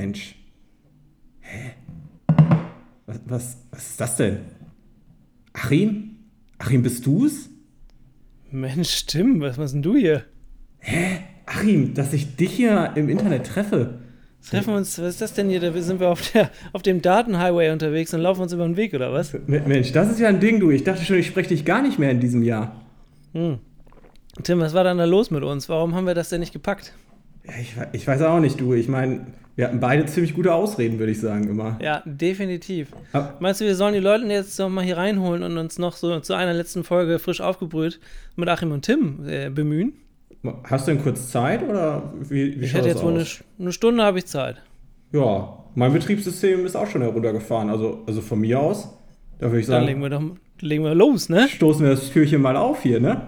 Mensch. Hä? Was, was, was ist das denn? Achim? Achim, bist du's? Mensch, Tim, was machst denn du hier? Hä? Achim, dass ich dich hier im Internet treffe. Treffen wir uns, was ist das denn hier? Da sind wir auf, der, auf dem Datenhighway unterwegs und laufen uns über den Weg, oder was? Mensch, das ist ja ein Ding, du. Ich dachte schon, ich spreche dich gar nicht mehr in diesem Jahr. Hm. Tim, was war dann da los mit uns? Warum haben wir das denn nicht gepackt? Ja, ich, ich weiß auch nicht, du. Ich meine, wir hatten beide ziemlich gute Ausreden, würde ich sagen, immer. Ja, definitiv. Aber Meinst du, wir sollen die Leute jetzt noch mal hier reinholen und uns noch so zu einer letzten Folge frisch aufgebrüht mit Achim und Tim äh, bemühen? Hast du denn kurz Zeit oder wie, wie Ich hätte jetzt wohl eine, eine Stunde habe ich Zeit. Ja, mein Betriebssystem ist auch schon heruntergefahren. Also, also von mir aus, da würde ich sagen. Dann legen wir doch legen wir los, ne? Stoßen wir das Türchen mal auf hier, ne?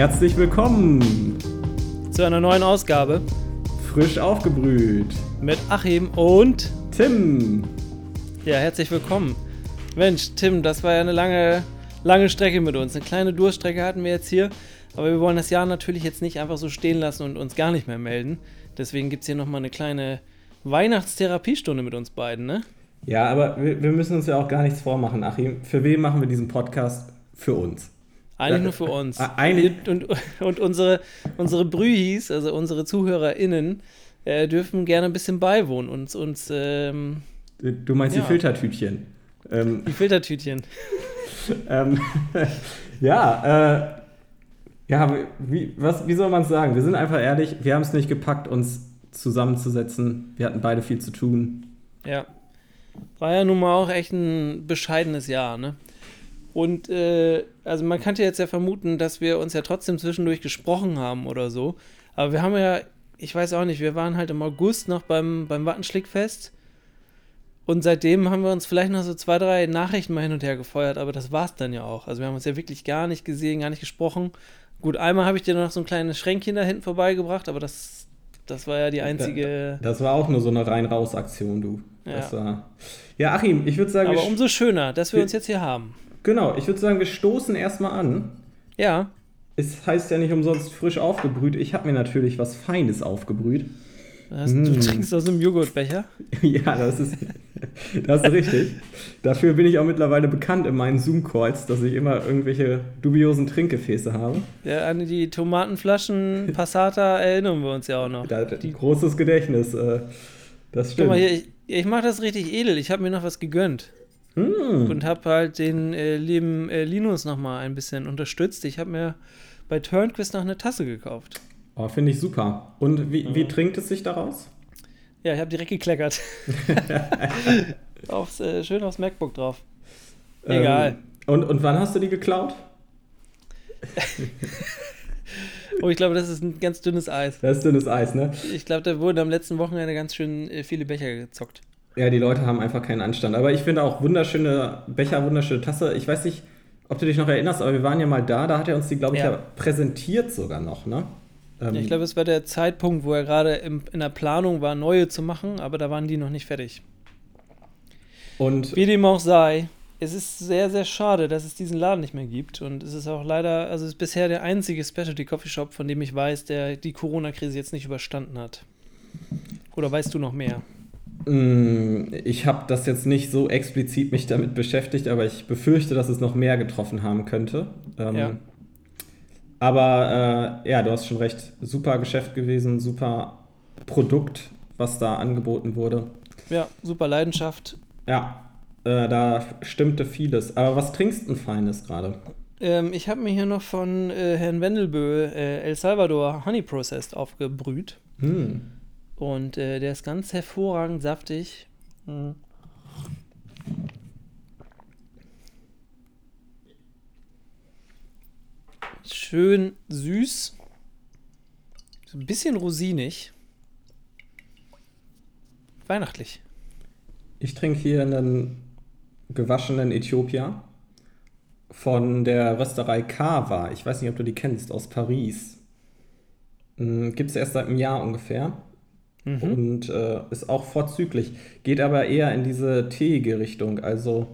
Herzlich willkommen zu einer neuen Ausgabe. Frisch aufgebrüht. Mit Achim und Tim. Ja, herzlich willkommen. Mensch, Tim, das war ja eine lange, lange Strecke mit uns. Eine kleine Durststrecke hatten wir jetzt hier. Aber wir wollen das Jahr natürlich jetzt nicht einfach so stehen lassen und uns gar nicht mehr melden. Deswegen gibt es hier nochmal eine kleine Weihnachtstherapiestunde mit uns beiden, ne? Ja, aber wir, wir müssen uns ja auch gar nichts vormachen, Achim. Für wen machen wir diesen Podcast? Für uns. Eigentlich nur für uns. Eigentlich. Und, und, und unsere, unsere Brühis, also unsere ZuhörerInnen, äh, dürfen gerne ein bisschen beiwohnen und uns. Ähm, du meinst ja. die Filtertütchen? Ähm, die Filtertütchen. ähm, ja, äh, ja, wie, was, wie soll man es sagen? Wir sind einfach ehrlich, wir haben es nicht gepackt, uns zusammenzusetzen. Wir hatten beide viel zu tun. Ja. War ja nun mal auch echt ein bescheidenes Jahr, ne? Und äh, also man könnte jetzt ja vermuten, dass wir uns ja trotzdem zwischendurch gesprochen haben oder so. Aber wir haben ja, ich weiß auch nicht, wir waren halt im August noch beim, beim Wattenschlickfest. Und seitdem haben wir uns vielleicht noch so zwei, drei Nachrichten mal hin und her gefeuert, aber das war es dann ja auch. Also wir haben uns ja wirklich gar nicht gesehen, gar nicht gesprochen. Gut, einmal habe ich dir noch so ein kleines Schränkchen da hinten vorbeigebracht, aber das, das war ja die einzige. Das war auch nur so eine rein-raus-Aktion, du. Ja. War... ja, Achim, ich würde sagen. Aber umso schöner, dass wir, wir uns jetzt hier haben. Genau, ich würde sagen, wir stoßen erstmal an. Ja. Es heißt ja nicht umsonst frisch aufgebrüht. Ich habe mir natürlich was Feines aufgebrüht. Das, mm. Du trinkst aus einem Joghurtbecher? ja, das ist, das ist richtig. Dafür bin ich auch mittlerweile bekannt in meinen Zoom-Calls, dass ich immer irgendwelche dubiosen Trinkgefäße habe. Ja, an die Tomatenflaschen Passata erinnern wir uns ja auch noch. Da, die, großes Gedächtnis. Äh, das stimmt. Guck mal hier, ich, ich mache das richtig edel. Ich habe mir noch was gegönnt. Mm. Und habe halt den äh, lieben äh, Linus nochmal ein bisschen unterstützt. Ich habe mir bei Turnquist noch eine Tasse gekauft. Oh, finde ich super. Und wie, wie trinkt es sich daraus? Ja, ich habe direkt gekleckert. aufs, äh, schön aufs MacBook drauf. Egal. Ähm, und, und wann hast du die geklaut? oh, ich glaube, das ist ein ganz dünnes Eis. Das ist dünnes Eis, ne? Ich glaube, da wurden am letzten Wochenende ganz schön äh, viele Becher gezockt. Ja, die Leute haben einfach keinen Anstand. Aber ich finde auch wunderschöne Becher, wunderschöne Tasse. Ich weiß nicht, ob du dich noch erinnerst, aber wir waren ja mal da, da hat er uns die, glaube ich, ja. ja präsentiert sogar noch, ne? Ähm, ich glaube, es war der Zeitpunkt, wo er gerade in der Planung war, neue zu machen, aber da waren die noch nicht fertig. Und Wie dem auch sei, es ist sehr, sehr schade, dass es diesen Laden nicht mehr gibt. Und es ist auch leider, also es ist bisher der einzige Specialty Coffee Shop, von dem ich weiß, der die Corona-Krise jetzt nicht überstanden hat. Oder weißt du noch mehr? Mm, ich habe das jetzt nicht so explizit mich damit beschäftigt, aber ich befürchte, dass es noch mehr getroffen haben könnte. Ähm, ja. Aber äh, ja, du hast schon recht. Super Geschäft gewesen, super Produkt, was da angeboten wurde. Ja, super Leidenschaft. Ja, äh, da stimmte vieles. Aber was trinkst du Feines gerade? Ähm, ich habe mir hier noch von äh, Herrn Wendelbö äh, El Salvador Honey Processed aufgebrüht. Hm. Und äh, der ist ganz hervorragend saftig. Mhm. Schön süß. So ein bisschen rosinig. Weihnachtlich. Ich trinke hier einen gewaschenen Äthiopier von der Rösterei Kava. Ich weiß nicht, ob du die kennst, aus Paris. Hm, Gibt es erst seit einem Jahr ungefähr. Mhm. und äh, ist auch vorzüglich. Geht aber eher in diese teeige Richtung, also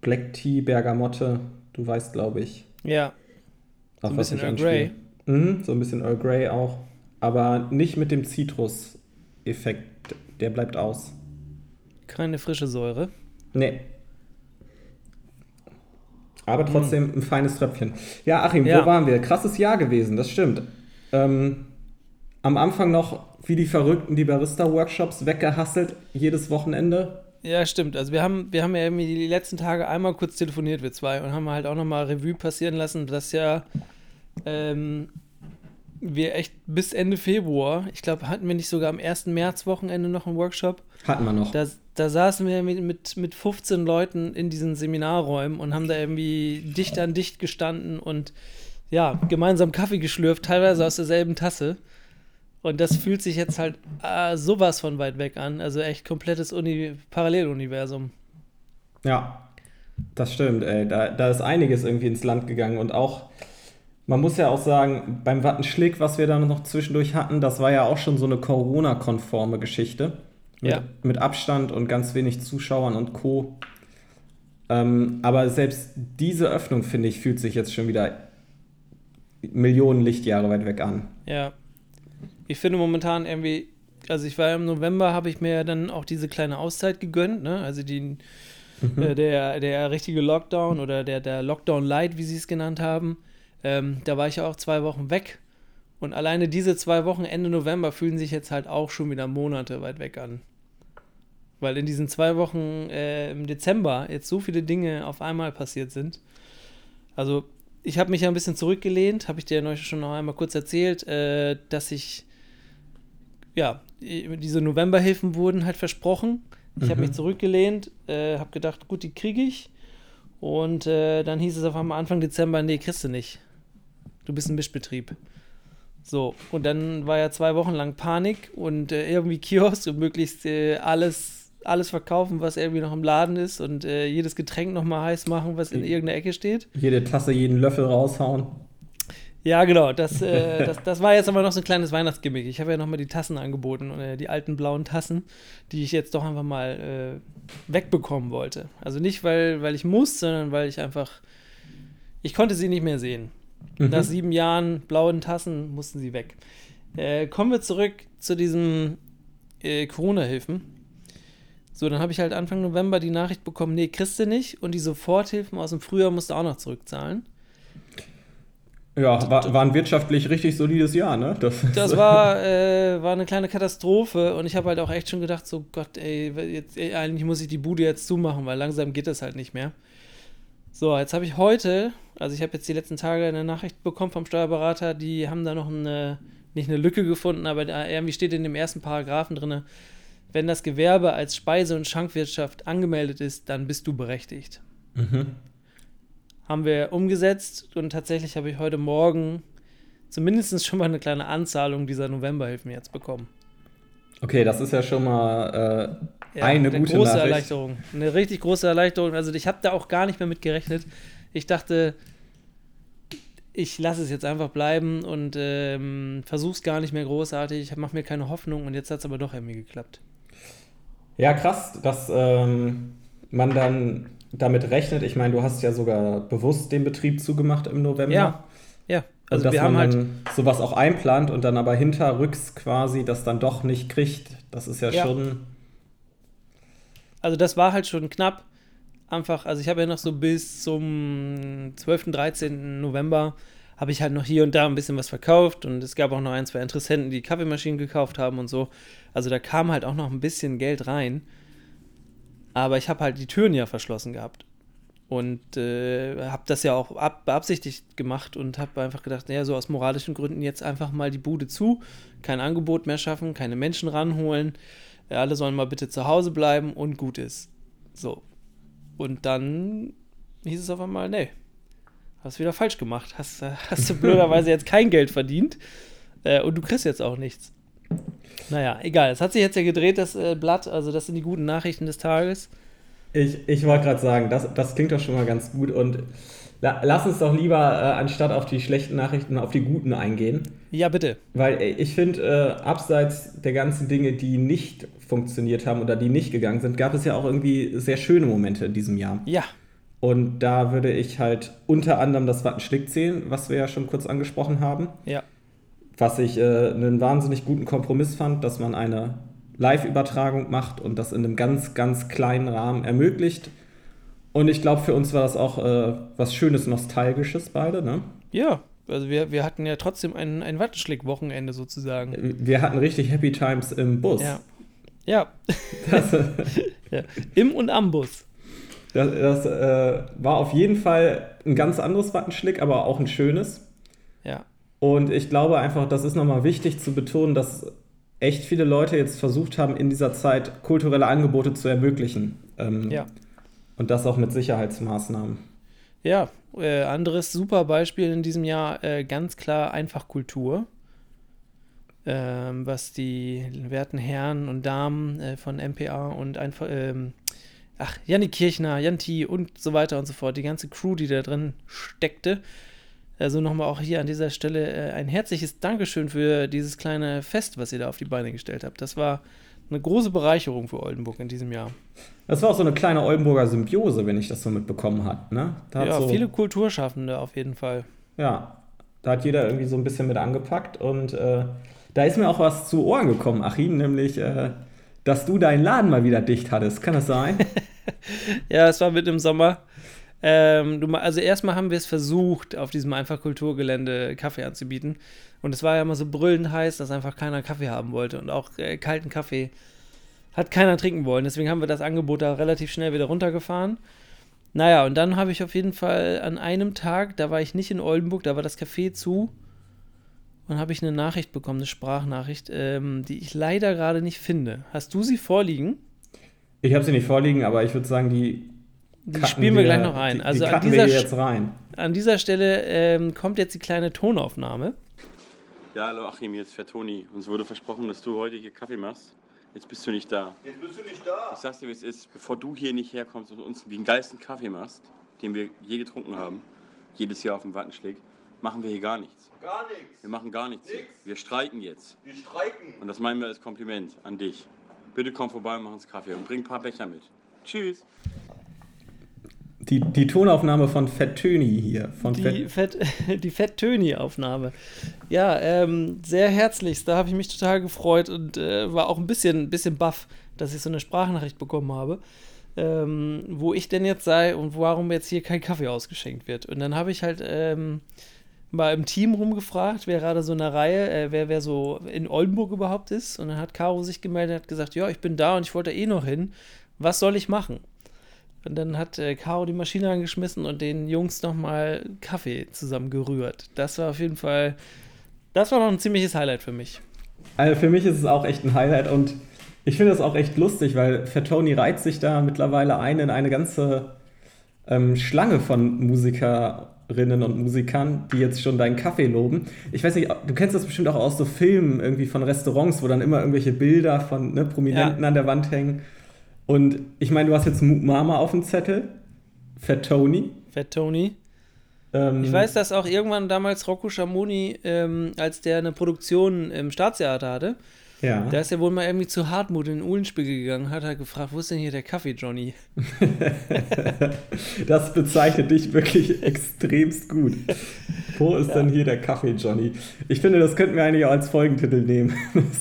Black Tea, Bergamotte, du weißt, glaube ich. Ja. So ein bisschen Earl Grey. Mhm, so ein bisschen Earl Grey auch. Aber nicht mit dem Zitrus-Effekt. Der bleibt aus. Keine frische Säure. Nee. Aber hm. trotzdem ein feines Tröpfchen. Ja, Achim, ja. wo waren wir? Krasses Jahr gewesen, das stimmt. Ähm, am Anfang noch wie die Verrückten die Barista-Workshops weggehasselt, jedes Wochenende. Ja, stimmt. Also wir haben, wir haben ja irgendwie die letzten Tage einmal kurz telefoniert, wir zwei, und haben halt auch nochmal Revue passieren lassen, dass ja ähm, wir echt bis Ende Februar, ich glaube, hatten wir nicht sogar am 1. März-Wochenende noch einen Workshop? Hatten wir noch. Da, da saßen wir mit, mit, mit 15 Leuten in diesen Seminarräumen und haben da irgendwie dicht an dicht gestanden und ja, gemeinsam Kaffee geschlürft, teilweise aus derselben Tasse. Und das fühlt sich jetzt halt äh, sowas von weit weg an. Also echt komplettes Uni Paralleluniversum. Ja, das stimmt, ey. Da, da ist einiges irgendwie ins Land gegangen und auch man muss ja auch sagen, beim Wattenschlick, was wir dann noch zwischendurch hatten, das war ja auch schon so eine Corona-konforme Geschichte. Mit, ja. mit Abstand und ganz wenig Zuschauern und Co. Ähm, aber selbst diese Öffnung, finde ich, fühlt sich jetzt schon wieder Millionen Lichtjahre weit weg an. Ja. Ich finde momentan irgendwie, also ich war im November, habe ich mir ja dann auch diese kleine Auszeit gegönnt, ne? Also die, mhm. äh, der, der richtige Lockdown oder der, der Lockdown Light, wie sie es genannt haben. Ähm, da war ich auch zwei Wochen weg. Und alleine diese zwei Wochen Ende November fühlen sich jetzt halt auch schon wieder Monate weit weg an. Weil in diesen zwei Wochen äh, im Dezember jetzt so viele Dinge auf einmal passiert sind. Also, ich habe mich ja ein bisschen zurückgelehnt, habe ich dir ja schon noch einmal kurz erzählt, äh, dass ich, ja, diese Novemberhilfen wurden halt versprochen. Ich mhm. habe mich zurückgelehnt, äh, habe gedacht, gut, die kriege ich. Und äh, dann hieß es auf einmal Anfang Dezember, nee, kriegst du nicht du bist ein Mischbetrieb. So, und dann war ja zwei Wochen lang Panik und äh, irgendwie Kiosk und möglichst äh, alles, alles verkaufen, was irgendwie noch im Laden ist und äh, jedes Getränk nochmal heiß machen, was in irgendeiner Ecke steht. Jede Tasse, jeden Löffel raushauen. Ja, genau. Das, äh, das, das war jetzt aber noch so ein kleines Weihnachtsgimmick. Ich habe ja nochmal die Tassen angeboten, äh, die alten blauen Tassen, die ich jetzt doch einfach mal äh, wegbekommen wollte. Also nicht, weil, weil ich muss, sondern weil ich einfach. Ich konnte sie nicht mehr sehen. Mhm. Nach sieben Jahren blauen Tassen mussten sie weg. Äh, kommen wir zurück zu diesen äh, Corona-Hilfen. So, dann habe ich halt Anfang November die Nachricht bekommen, nee, kriegst du nicht. Und die Soforthilfen aus dem Frühjahr musst du auch noch zurückzahlen. Ja, war, war ein wirtschaftlich richtig solides Jahr, ne? Das, das war, äh, war eine kleine Katastrophe und ich habe halt auch echt schon gedacht, so Gott, ey, jetzt, ey, eigentlich muss ich die Bude jetzt zumachen, weil langsam geht das halt nicht mehr. So, jetzt habe ich heute, also ich habe jetzt die letzten Tage eine Nachricht bekommen vom Steuerberater, die haben da noch eine, nicht eine Lücke gefunden, aber irgendwie steht in dem ersten Paragraphen drin, wenn das Gewerbe als Speise- und Schankwirtschaft angemeldet ist, dann bist du berechtigt. Mhm. Haben wir umgesetzt und tatsächlich habe ich heute Morgen zumindest schon mal eine kleine Anzahlung dieser Novemberhilfen jetzt bekommen. Okay, das ist ja schon mal äh, ja, eine, eine gute große Nachricht. Erleichterung. Eine richtig große Erleichterung. Also ich habe da auch gar nicht mehr mit gerechnet. Ich dachte, ich lasse es jetzt einfach bleiben und ähm, versuche es gar nicht mehr großartig. Ich mache mir keine Hoffnung und jetzt hat es aber doch irgendwie geklappt. Ja, krass, dass ähm, man dann damit rechnet. Ich meine, du hast ja sogar bewusst den Betrieb zugemacht im November. Ja, ja. Also dass wir haben halt sowas auch einplant und dann aber hinterrücks quasi das dann doch nicht kriegt. Das ist ja, ja. schon also das war halt schon knapp. Einfach, also ich habe ja noch so bis zum 12., 13. November habe ich halt noch hier und da ein bisschen was verkauft und es gab auch noch ein, zwei Interessenten, die Kaffeemaschinen gekauft haben und so. Also da kam halt auch noch ein bisschen Geld rein. Aber ich habe halt die Türen ja verschlossen gehabt. Und äh, habe das ja auch ab, beabsichtigt gemacht und habe einfach gedacht, naja, so aus moralischen Gründen jetzt einfach mal die Bude zu, kein Angebot mehr schaffen, keine Menschen ranholen ja, alle sollen mal bitte zu Hause bleiben und gut ist. So. Und dann hieß es auf einmal, nee, hast wieder falsch gemacht. Hast, hast du blöderweise jetzt kein Geld verdient äh, und du kriegst jetzt auch nichts. Naja, egal. Es hat sich jetzt ja gedreht, das äh, Blatt. Also, das sind die guten Nachrichten des Tages. Ich, ich wollte gerade sagen, das, das klingt doch schon mal ganz gut. Und La lass uns doch lieber, äh, anstatt auf die schlechten Nachrichten, auf die guten eingehen. Ja, bitte. Weil äh, ich finde, äh, abseits der ganzen Dinge, die nicht funktioniert haben oder die nicht gegangen sind, gab es ja auch irgendwie sehr schöne Momente in diesem Jahr. Ja. Und da würde ich halt unter anderem das Wattenschlick zählen, was wir ja schon kurz angesprochen haben. Ja. Was ich äh, einen wahnsinnig guten Kompromiss fand, dass man eine Live-Übertragung macht und das in einem ganz, ganz kleinen Rahmen ermöglicht. Und ich glaube, für uns war das auch äh, was Schönes, Nostalgisches beide, ne? Ja, also wir, wir hatten ja trotzdem ein, ein Wattenschlick-Wochenende sozusagen. Wir hatten richtig Happy Times im Bus. Ja. Ja. Das, ja. Im und am Bus. Das, das äh, war auf jeden Fall ein ganz anderes Wattenschlick, aber auch ein schönes. Und ich glaube einfach, das ist nochmal wichtig zu betonen, dass echt viele Leute jetzt versucht haben, in dieser Zeit kulturelle Angebote zu ermöglichen. Ähm, ja. Und das auch mit Sicherheitsmaßnahmen. Ja, äh, anderes super Beispiel in diesem Jahr, äh, ganz klar einfach Kultur. Ähm, was die werten Herren und Damen äh, von MPA und einfach, ähm, ach, Jannik Kirchner, Janti und so weiter und so fort, die ganze Crew, die da drin steckte. Also nochmal auch hier an dieser Stelle äh, ein herzliches Dankeschön für dieses kleine Fest, was ihr da auf die Beine gestellt habt. Das war eine große Bereicherung für Oldenburg in diesem Jahr. Das war auch so eine kleine Oldenburger Symbiose, wenn ich das so mitbekommen habe. Ne? ja, so, viele Kulturschaffende auf jeden Fall. Ja, da hat jeder irgendwie so ein bisschen mit angepackt und äh, da ist mir auch was zu Ohren gekommen, Achim, nämlich, äh, dass du deinen Laden mal wieder dicht hattest. Kann das sein? ja, es war mit im Sommer. Ähm, du, also erstmal haben wir es versucht, auf diesem Einfachkulturgelände Kaffee anzubieten. Und es war ja immer so brüllend heiß, dass einfach keiner Kaffee haben wollte. Und auch äh, kalten Kaffee hat keiner trinken wollen. Deswegen haben wir das Angebot da relativ schnell wieder runtergefahren. Naja, und dann habe ich auf jeden Fall an einem Tag, da war ich nicht in Oldenburg, da war das Café zu. Und habe ich eine Nachricht bekommen, eine Sprachnachricht, ähm, die ich leider gerade nicht finde. Hast du sie vorliegen? Ich habe sie nicht vorliegen, aber ich würde sagen, die die spielen wir, wir gleich noch ein. Die, also die an dieser, jetzt rein. an dieser Stelle ähm, kommt jetzt die kleine Tonaufnahme. Ja, hallo Achim, jetzt für Toni. Uns wurde versprochen, dass du heute hier Kaffee machst. Jetzt bist du nicht da. Jetzt bist du nicht da. Ich sag's dir, wie es ist. Bevor du hier nicht herkommst und uns den geilsten Kaffee machst, den wir je getrunken haben, jedes Jahr auf dem Wattenschläg, machen wir hier gar nichts. Gar nichts. Wir machen gar nichts. Nix. Wir streiken jetzt. Wir streiken. Und das meinen wir als Kompliment an dich. Bitte komm vorbei und mach uns Kaffee und bring ein paar Becher mit. Tschüss. Die, die Tonaufnahme von Fett Töni hier. Von die Fett, die Fett Töni-Aufnahme. Ja, ähm, sehr herzlichst. Da habe ich mich total gefreut und äh, war auch ein bisschen, bisschen baff, dass ich so eine Sprachnachricht bekommen habe, ähm, wo ich denn jetzt sei und warum jetzt hier kein Kaffee ausgeschenkt wird. Und dann habe ich halt ähm, mal im Team rumgefragt, wer gerade so in der Reihe, äh, wer, wer so in Oldenburg überhaupt ist. Und dann hat Caro sich gemeldet und hat gesagt, ja, ich bin da und ich wollte eh noch hin. Was soll ich machen? Und dann hat äh, Caro die Maschine angeschmissen und den Jungs nochmal Kaffee zusammen gerührt. Das war auf jeden Fall, das war noch ein ziemliches Highlight für mich. Also für mich ist es auch echt ein Highlight und ich finde es auch echt lustig, weil Fatoni reiht sich da mittlerweile ein in eine ganze ähm, Schlange von Musikerinnen und Musikern, die jetzt schon deinen Kaffee loben. Ich weiß nicht, du kennst das bestimmt auch aus so Filmen irgendwie von Restaurants, wo dann immer irgendwelche Bilder von ne, Prominenten ja. an der Wand hängen. Und ich meine, du hast jetzt Mama auf dem Zettel, Fat Tony. Fat Tony. Ähm, ich weiß, dass auch irgendwann damals Rocco Schamoni, ähm, als der eine Produktion im Staatstheater hatte, ja. da ist er wohl mal irgendwie zu Hartmut in den Uhlenspiegel gegangen, hat er gefragt, wo ist denn hier der Kaffee, Johnny? das bezeichnet dich wirklich extremst gut. Wo ist ja. denn hier der Kaffee, Johnny? Ich finde, das könnten wir eigentlich auch als Folgentitel nehmen.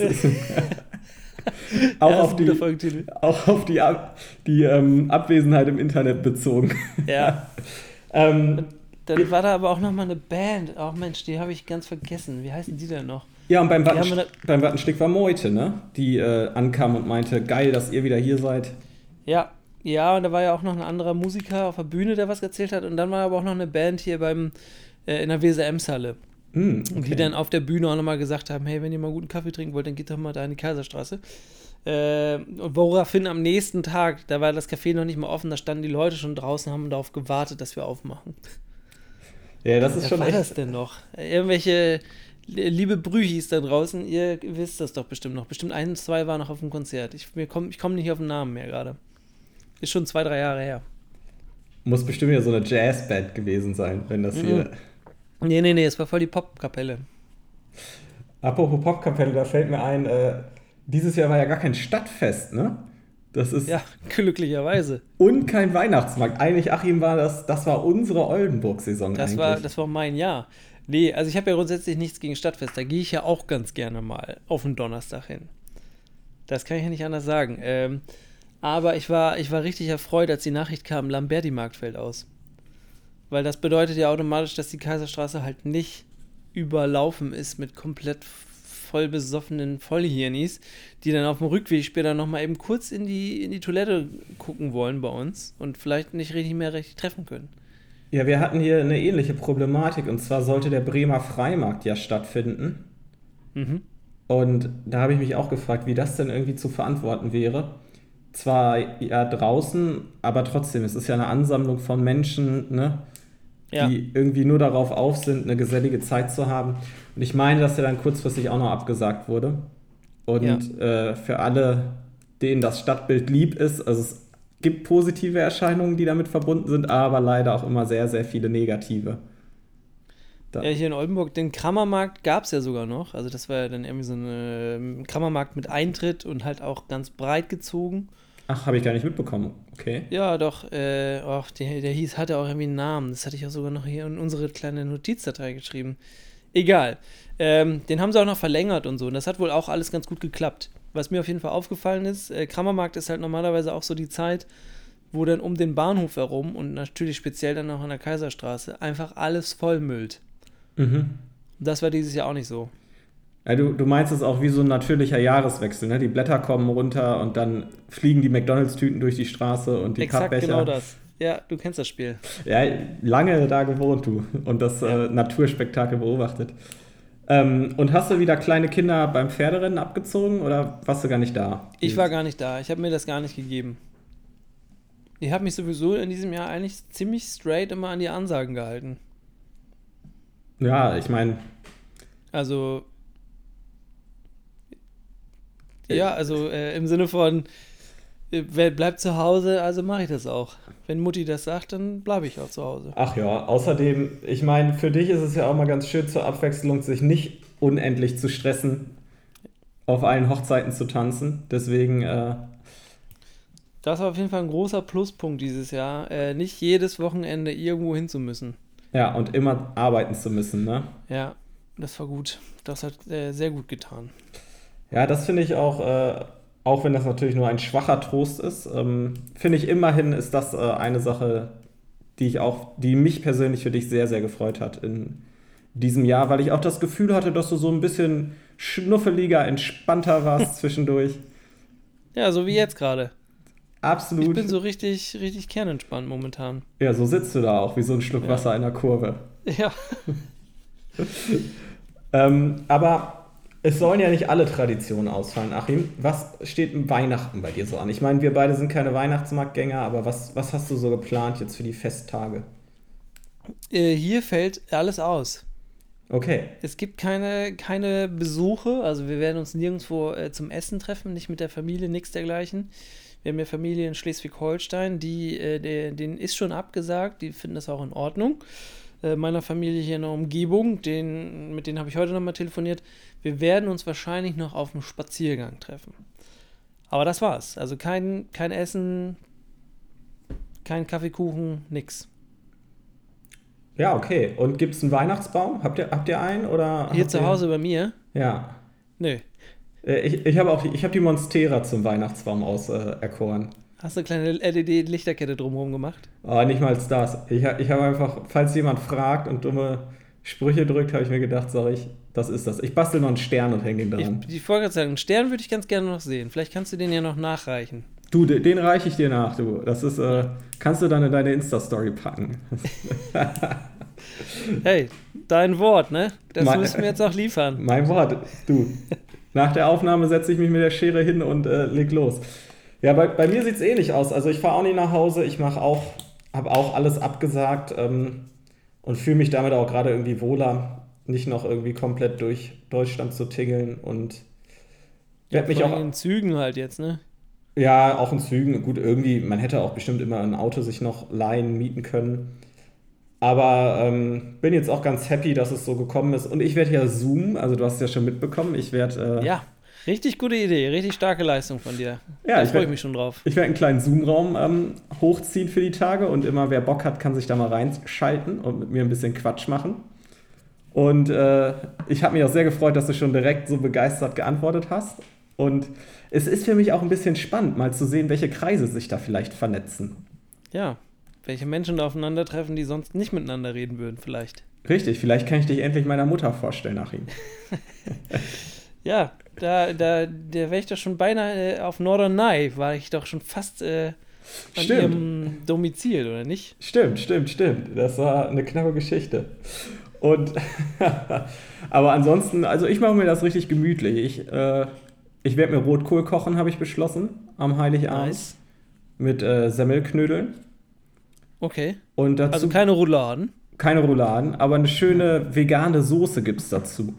auch, ja, auf die, auch auf die, Ab die ähm, Abwesenheit im Internet bezogen. Ja. ähm, dann war da aber auch noch mal eine Band. Ach oh Mensch, die habe ich ganz vergessen. Wie heißen die denn noch? Ja, und beim, Watten, beim Wattenstick war Meute, ne? Die äh, ankam und meinte, geil, dass ihr wieder hier seid. Ja, ja, und da war ja auch noch ein anderer Musiker auf der Bühne, der was erzählt hat. Und dann war aber auch noch eine Band hier beim, äh, in der WSM-Halle. Mm, okay. Und die dann auf der Bühne auch nochmal gesagt haben, hey, wenn ihr mal guten Kaffee trinken wollt, dann geht doch mal da in die Kaiserstraße. Äh, woraufhin am nächsten Tag, da war das Café noch nicht mal offen, da standen die Leute schon draußen, haben darauf gewartet, dass wir aufmachen. Ja, das ist Was schon. Was war das denn noch? Irgendwelche liebe Brühis da draußen, ihr wisst das doch bestimmt noch. Bestimmt ein, zwei waren noch auf dem Konzert. Ich, ich komme komm nicht auf den Namen mehr gerade. Ist schon zwei, drei Jahre her. Muss bestimmt ja so eine Jazzband gewesen sein, wenn das hier. Nee, nee, nee, es war voll die Popkapelle. Apropos Popkapelle, da fällt mir ein, äh, dieses Jahr war ja gar kein Stadtfest, ne? Das ist. Ja, glücklicherweise. Und kein Weihnachtsmarkt. Eigentlich, Achim, war das, das war unsere Oldenburg-Saison Das eigentlich. war, das war mein Jahr. Nee, also ich habe ja grundsätzlich nichts gegen Stadtfest. Da gehe ich ja auch ganz gerne mal auf den Donnerstag hin. Das kann ich ja nicht anders sagen. Ähm, aber ich war, ich war richtig erfreut, als die Nachricht kam, Lamberti-Markt fällt aus. Weil das bedeutet ja automatisch, dass die Kaiserstraße halt nicht überlaufen ist mit komplett voll besoffenen Vollhirnis, die dann auf dem Rückweg später nochmal eben kurz in die, in die Toilette gucken wollen bei uns und vielleicht nicht richtig mehr richtig treffen können. Ja, wir hatten hier eine ähnliche Problematik und zwar sollte der Bremer Freimarkt ja stattfinden. Mhm. Und da habe ich mich auch gefragt, wie das denn irgendwie zu verantworten wäre. Zwar ja draußen, aber trotzdem, es ist ja eine Ansammlung von Menschen, ne, Ja. die irgendwie nur darauf auf sind, eine gesellige Zeit zu haben. Und ich meine, dass der dann kurzfristig auch noch abgesagt wurde. Und äh, für alle, denen das Stadtbild lieb ist, also es gibt positive Erscheinungen, die damit verbunden sind, aber leider auch immer sehr, sehr viele negative. Da- Ja, hier in Oldenburg, den Krammermarkt gab es ja sogar noch. Also das war ja dann irgendwie so ein ähm, Krammermarkt mit Eintritt und halt auch ganz breit gezogen. Ach, habe ich gar nicht mitbekommen. Okay. Ja, doch, äh, och, der, der hieß, hatte auch irgendwie einen Namen. Das hatte ich auch sogar noch hier in unsere kleine Notizdatei geschrieben. Egal. Ähm, den haben sie auch noch verlängert und so. Und das hat wohl auch alles ganz gut geklappt. Was mir auf jeden Fall aufgefallen ist, äh, Krammermarkt ist halt normalerweise auch so die Zeit, wo dann um den Bahnhof herum und natürlich speziell dann auch an der Kaiserstraße einfach alles vollmüllt. Mhm. Das war dieses Jahr auch nicht so. Ja, du, du meinst es auch wie so ein natürlicher Jahreswechsel, ne? Die Blätter kommen runter und dann fliegen die McDonalds-Tüten durch die Straße und die Exakt Pappbecher. genau das. Ja, du kennst das Spiel. Ja, lange da gewohnt, du. Und das äh, Naturspektakel beobachtet. Ähm, und hast du wieder kleine Kinder beim Pferderennen abgezogen oder warst du gar nicht da? Ich war gar nicht da. Ich habe mir das gar nicht gegeben. Ich habe mich sowieso in diesem Jahr eigentlich ziemlich straight immer an die Ansagen gehalten. Ja, ich meine, Also. Ja, also äh, im Sinne von, äh, wer bleibt zu Hause, also mache ich das auch. Wenn Mutti das sagt, dann bleibe ich auch zu Hause. ach ja, außerdem, ich meine, für dich ist es ja auch mal ganz schön zur Abwechslung, sich nicht unendlich zu stressen, auf allen Hochzeiten zu tanzen. Deswegen, äh, Das war auf jeden Fall ein großer Pluspunkt dieses Jahr, äh, nicht jedes Wochenende irgendwo hin zu müssen. ja, und immer arbeiten zu müssen, ne? Ja, das war gut. Das hat äh, sehr gut getan. Ja, das finde ich auch, äh, auch wenn das natürlich nur ein schwacher Trost ist, ähm, finde ich immerhin ist das äh, eine Sache, die ich auch, die mich persönlich für dich sehr, sehr gefreut hat in diesem Jahr, weil ich auch das Gefühl hatte, dass du so ein bisschen schnuffeliger, entspannter warst zwischendurch. Ja, so wie jetzt gerade. Ich Absolut. bin so richtig, richtig kernentspannt momentan. ja, so sitzt du da auch, wie so ein Schluck Ja. Wasser in der Kurve. Ja. Ähm, aber es sollen ja nicht alle Traditionen ausfallen, Achim. Was steht im Weihnachten bei dir so an? Ich meine, wir beide sind keine Weihnachtsmarktgänger, aber was, was hast du so geplant jetzt für die Festtage? Äh, hier fällt alles aus. Okay. Es gibt keine, keine Besuche, also wir werden uns nirgendwo äh, zum Essen treffen, nicht mit der Familie, nichts dergleichen. Wir haben ja Familie in Schleswig-Holstein, die, äh, der, denen ist schon abgesagt, die finden das auch in Ordnung. Äh, meiner Familie hier in der Umgebung, den, mit denen habe ich heute nochmal telefoniert. Wir werden uns wahrscheinlich noch auf einem Spaziergang treffen. Aber das war's. Also kein, kein Essen, kein Kaffeekuchen, nix. Ja, okay. Und gibt es einen Weihnachtsbaum? Habt ihr, habt ihr einen? Oder Hier zu Hause bei mir? Ja. Nö. Äh, Ich, ich habe auch ich hab die Monstera zum Weihnachtsbaum auserkoren. Hast du eine kleine LED-Lichterkette drumherum gemacht? Aber nicht mal das. Ich, ich habe einfach, falls jemand fragt und dumme Sprüche drückt, habe ich mir gedacht, sag ich, das ist das. Ich bastel noch einen Stern und hänge den Ich, dran. die Folge sagen, einen Stern würde ich ganz gerne noch sehen. Vielleicht kannst du den ja noch nachreichen. Du, de- den reiche ich dir nach, du. Das ist, äh, kannst du dann in deine Insta-Story packen. Hey, dein Wort, ne? Das Mein- müssen wir jetzt auch liefern. Mein Wort, du. Nach der Aufnahme setze ich mich mit der Schere hin und äh, leg los. Ja, bei, bei mir sieht es ähnlich aus. Also ich fahre auch nicht nach Hause, ich mache auch, habe auch alles abgesagt ähm, und fühle mich damit auch gerade irgendwie wohler, nicht noch irgendwie komplett durch Deutschland zu tingeln und werde mich Vor auch in Zügen halt jetzt, ne? Ja, auch in Zügen. Gut, irgendwie, man hätte auch bestimmt immer ein Auto sich noch leihen, mieten können. Aber ähm, bin jetzt auch ganz happy, dass es so gekommen ist. Und ich werde ja Zoom, also du hast es ja schon mitbekommen, ich werde. Äh, ja, richtig gute Idee, richtig starke Leistung von dir. Ja, da freue ich mich schon drauf. Ich werde einen kleinen Zoom-Raum ähm, hochziehen für die Tage und immer wer Bock hat, kann sich da mal reinschalten und mit mir ein bisschen Quatsch machen. Und äh, ich habe mich auch sehr gefreut, dass du schon direkt so begeistert geantwortet hast. Und es ist für mich auch ein bisschen spannend, mal zu sehen, welche Kreise sich da vielleicht vernetzen. Ja, welche Menschen da aufeinandertreffen, die sonst nicht miteinander reden würden, vielleicht. Richtig, vielleicht kann ich dich endlich meiner Mutter vorstellen nach ihm. ja, da, da, da wäre ich doch schon beinahe äh, auf Norderney, war ich doch schon fast äh, an stimmt. ihrem Domizil, oder nicht? Stimmt, stimmt, stimmt. Das war eine knappe Geschichte. Und aber ansonsten, also ich mache mir das richtig gemütlich. Ich, äh, ich werde mir Rotkohl kochen, habe ich beschlossen, am Heiligabend. Nice. Mit äh, Semmelknödeln. Okay. Und dazu, also keine Rouladen? Keine Rouladen, aber eine schöne vegane Soße gibt es dazu.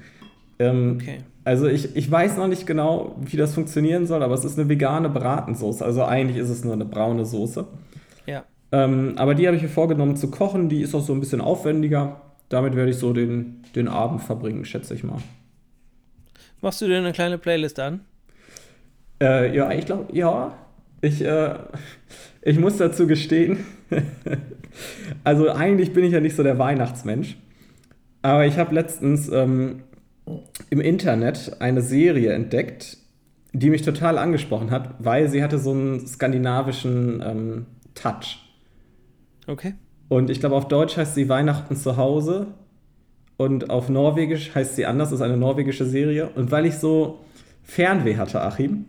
Ähm, okay. Also ich, ich weiß noch nicht genau, wie das funktionieren soll, aber es ist eine vegane Bratensoße. Also eigentlich ist es nur eine braune Soße. Ja. Ähm, aber die habe ich mir vorgenommen zu kochen. Die ist auch so ein bisschen aufwendiger. Damit werde ich so den, den Abend verbringen, schätze ich mal. Machst du dir eine kleine Playlist an? Äh, ja, ich glaube, ja. Ich, äh, ich muss dazu gestehen, also eigentlich bin ich ja nicht so der Weihnachtsmensch. Aber ich habe letztens ähm, im Internet eine Serie entdeckt, die mich total angesprochen hat, weil sie hatte so einen skandinavischen ähm, Touch. Okay. Und ich glaube, auf Deutsch heißt sie Weihnachten zu Hause und auf Norwegisch heißt sie anders, ist eine norwegische Serie. Und weil ich so Fernweh hatte, Achim,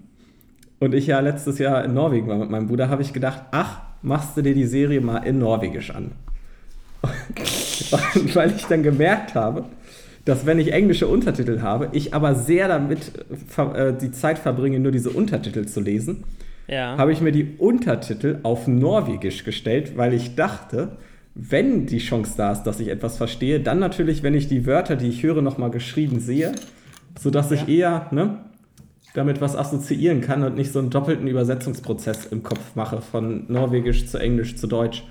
und ich ja letztes Jahr in Norwegen war mit meinem Bruder, habe ich gedacht, ach, machst du dir die Serie mal in Norwegisch an. Und weil ich dann gemerkt habe, dass wenn ich englische Untertitel habe, ich aber sehr damit äh, die Zeit verbringe, nur diese Untertitel zu lesen, ja. habe ich mir die Untertitel auf Norwegisch gestellt, weil ich dachte, wenn die Chance da ist, dass ich etwas verstehe, dann natürlich, wenn ich die Wörter, die ich höre, nochmal geschrieben sehe, sodass ja. ich eher ne, damit was assoziieren kann und nicht so einen doppelten Übersetzungsprozess im Kopf mache, von Norwegisch zu Englisch zu Deutsch.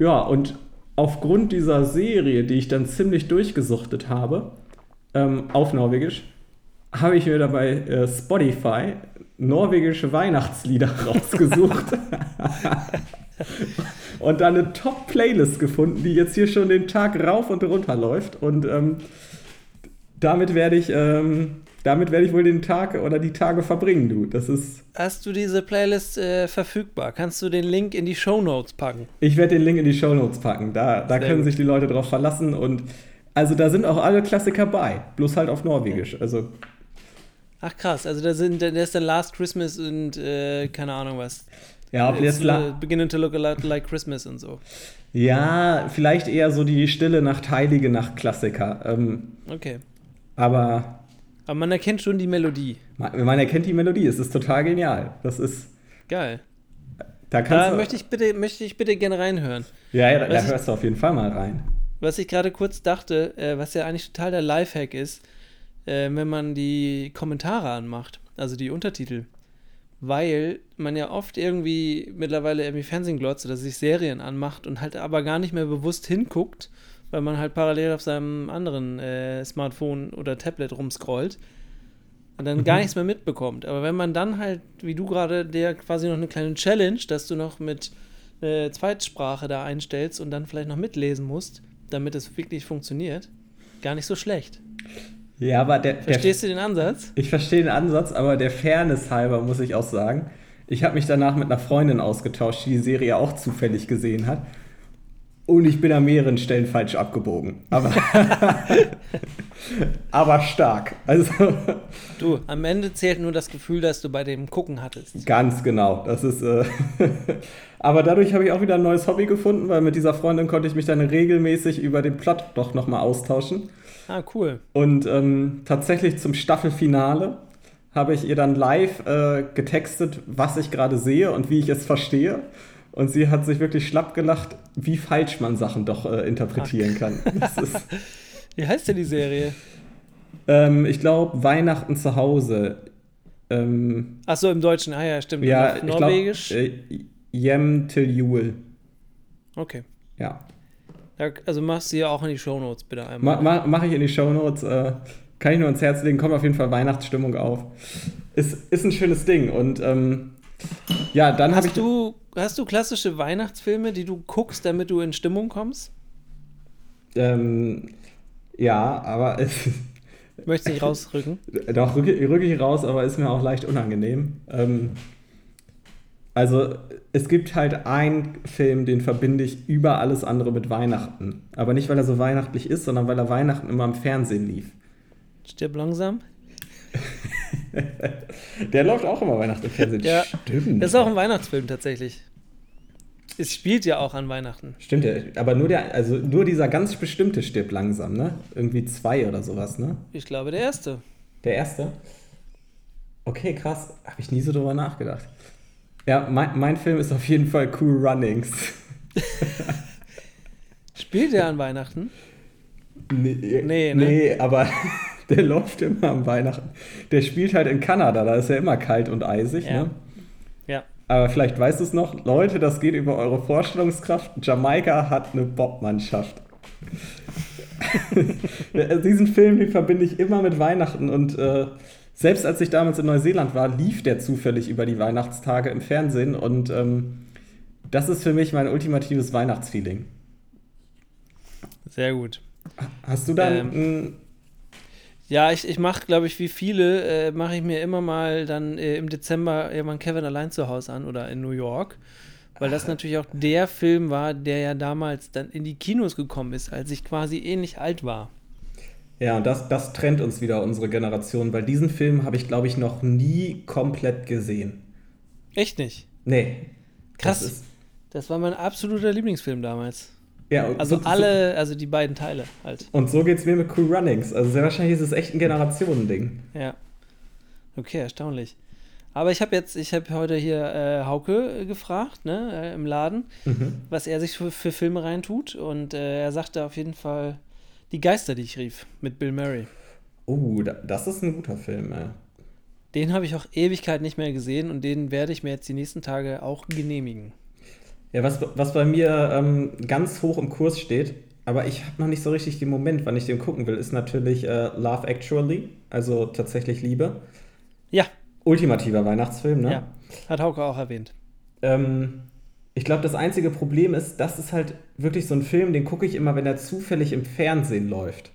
Ja, und aufgrund dieser Serie, die ich dann ziemlich durchgesuchtet habe, ähm, auf Norwegisch, habe ich mir dabei äh, Spotify norwegische Weihnachtslieder rausgesucht. und dann eine Top-Playlist gefunden, die jetzt hier schon den Tag rauf und runter läuft. Und ähm, damit werde ich, ähm, damit werde ich wohl den Tag oder die Tage verbringen, du. Das ist. Hast du diese Playlist äh, verfügbar? Kannst du den Link in die Show Notes packen? Ich werde den Link in die Show Notes packen. Da, da können gut. sich die Leute drauf verlassen und also da sind auch alle Klassiker bei, bloß halt auf Norwegisch. Also Ach krass, also da sind, da ist dann Last Christmas und äh, keine Ahnung was. Ja, ob jetzt uh, Beginning to look a lot like Christmas und so. Ja, vielleicht eher so die Stille Nacht, Heilige Nacht Klassiker. Ähm, okay. Aber. Aber man erkennt schon die Melodie. Man, man erkennt die Melodie, es ist total genial. Das ist. Geil. Da, kannst da möchte, ich bitte, möchte ich bitte gerne reinhören. Ja, ja da, da hörst du auf jeden Fall mal rein. Was ich gerade kurz dachte, äh, was ja eigentlich total der Lifehack ist, äh, wenn man die Kommentare anmacht, also die Untertitel weil man ja oft irgendwie mittlerweile irgendwie Fernsehen glotzt oder sich Serien anmacht und halt aber gar nicht mehr bewusst hinguckt, weil man halt parallel auf seinem anderen äh, Smartphone oder Tablet rumscrollt und dann mhm. gar nichts mehr mitbekommt. Aber wenn man dann halt, wie du gerade, der quasi noch eine kleine Challenge, dass du noch mit äh, Zweitsprache da einstellst und dann vielleicht noch mitlesen musst, damit es wirklich funktioniert, gar nicht so schlecht. Ja, aber der. Verstehst der, du den Ansatz? Ich verstehe den Ansatz, aber der Fairness halber muss ich auch sagen. Ich habe mich danach mit einer Freundin ausgetauscht, die die Serie auch zufällig gesehen hat. Und ich bin an mehreren Stellen falsch abgebogen. Aber, aber stark. Also. Du, am Ende zählt nur das Gefühl, das du bei dem Gucken hattest. Ganz genau. Das ist. Äh aber dadurch habe ich auch wieder ein neues Hobby gefunden, weil mit dieser Freundin konnte ich mich dann regelmäßig über den Plot doch nochmal austauschen. Ah, cool. Und ähm, tatsächlich zum Staffelfinale habe ich ihr dann live äh, getextet, was ich gerade sehe und wie ich es verstehe. Und sie hat sich wirklich schlapp gelacht, wie falsch man Sachen doch äh, interpretieren Ach. kann. wie heißt denn die Serie? Ähm, ich glaube, Weihnachten zu Hause. Ähm, Achso, im Deutschen, ah ja, stimmt. ja, Auf ich Norwegisch. glaube, äh, Jem till Jul. okay. Ja. Also machst du ja auch in die Shownotes bitte einmal. Ma ma Mache ich in die Shownotes. Äh, kann ich nur ans Herz legen. Kommt auf jeden Fall Weihnachtsstimmung auf. Ist, ist ein schönes Ding. Und ähm, ja, dann habe ich. hast, du, hast du klassische Weihnachtsfilme, die du guckst, damit du in Stimmung kommst? Ähm, ja, aber es, Möchtest du nicht rausrücken? doch rücke rück ich raus, aber ist mir auch leicht unangenehm. Ähm, also es gibt halt einen Film, den verbinde ich über alles andere mit Weihnachten. Aber nicht, weil er so weihnachtlich ist, sondern weil er Weihnachten immer im Fernsehen lief. Stirb langsam. Der läuft auch immer Weihnachten im Fernsehen. Ja. Stimmt. Das ist auch ein Weihnachtsfilm tatsächlich. Es spielt ja auch an Weihnachten. Stimmt, ja. aber nur der, also nur dieser ganz bestimmte stirbt langsam, ne? Irgendwie zwei oder sowas, ne? Ich glaube, der erste. Der erste? Okay, krass. Habe ich nie so drüber nachgedacht. Ja, mein, mein Film ist auf jeden Fall Cool Runnings. Spielt der an Weihnachten? Nee, Nee, ne? nee aber der läuft immer am Weihnachten. Der spielt halt in Kanada, da ist ja immer kalt und eisig, Ja. ne? Ja. Aber vielleicht weißt du es noch, Leute, das geht über eure Vorstellungskraft. Jamaika hat eine Bobmannschaft. Diesen Film, den verbinde ich immer mit Weihnachten und äh, selbst als ich damals in Neuseeland war, lief der zufällig über die Weihnachtstage im Fernsehen und ähm, das ist für mich mein ultimatives Weihnachtsfeeling. Sehr gut. Hast du dann Ähm, Ja, ich, ich mache, glaube ich, wie viele, äh, mache ich mir immer mal dann äh, im Dezember irgendwann Kevin allein zu Hause an oder in New York. Weil das natürlich auch der Film war, der ja damals dann in die Kinos gekommen ist, als ich quasi ähnlich alt war. Ja, und das, das trennt uns wieder, unsere Generation, weil diesen Film habe ich, glaube ich, noch nie komplett gesehen. Echt nicht? Nee. Krass. Das Das war mein absoluter Lieblingsfilm damals. Ja, Also so- alle, also die beiden Teile halt. Und so geht es mir mit Cool Runnings. Also sehr wahrscheinlich ist es echt ein Generationending. Ja. Okay, erstaunlich. Aber ich habe jetzt, ich habe heute hier äh, Hauke äh, gefragt, ne, äh, im Laden, was er sich für, für Filme reintut. Und äh, er sagte auf jeden Fall Die Geister, die ich rief, mit Bill Murray. Oh, da, das ist ein guter Film. Ey. Den habe ich auch Ewigkeit nicht mehr gesehen und den werde ich mir jetzt die nächsten Tage auch genehmigen. Ja, was, was bei mir ähm, ganz hoch im Kurs steht, aber ich habe noch nicht so richtig den Moment, wann ich den gucken will, ist natürlich äh, Love Actually, also tatsächlich Liebe. Ja, Ultimativer Weihnachtsfilm, ne? ja, hat Hauke auch erwähnt. Ähm, ich glaube, das einzige Problem ist, das ist halt wirklich so ein Film, den gucke ich immer, wenn er zufällig im Fernsehen läuft.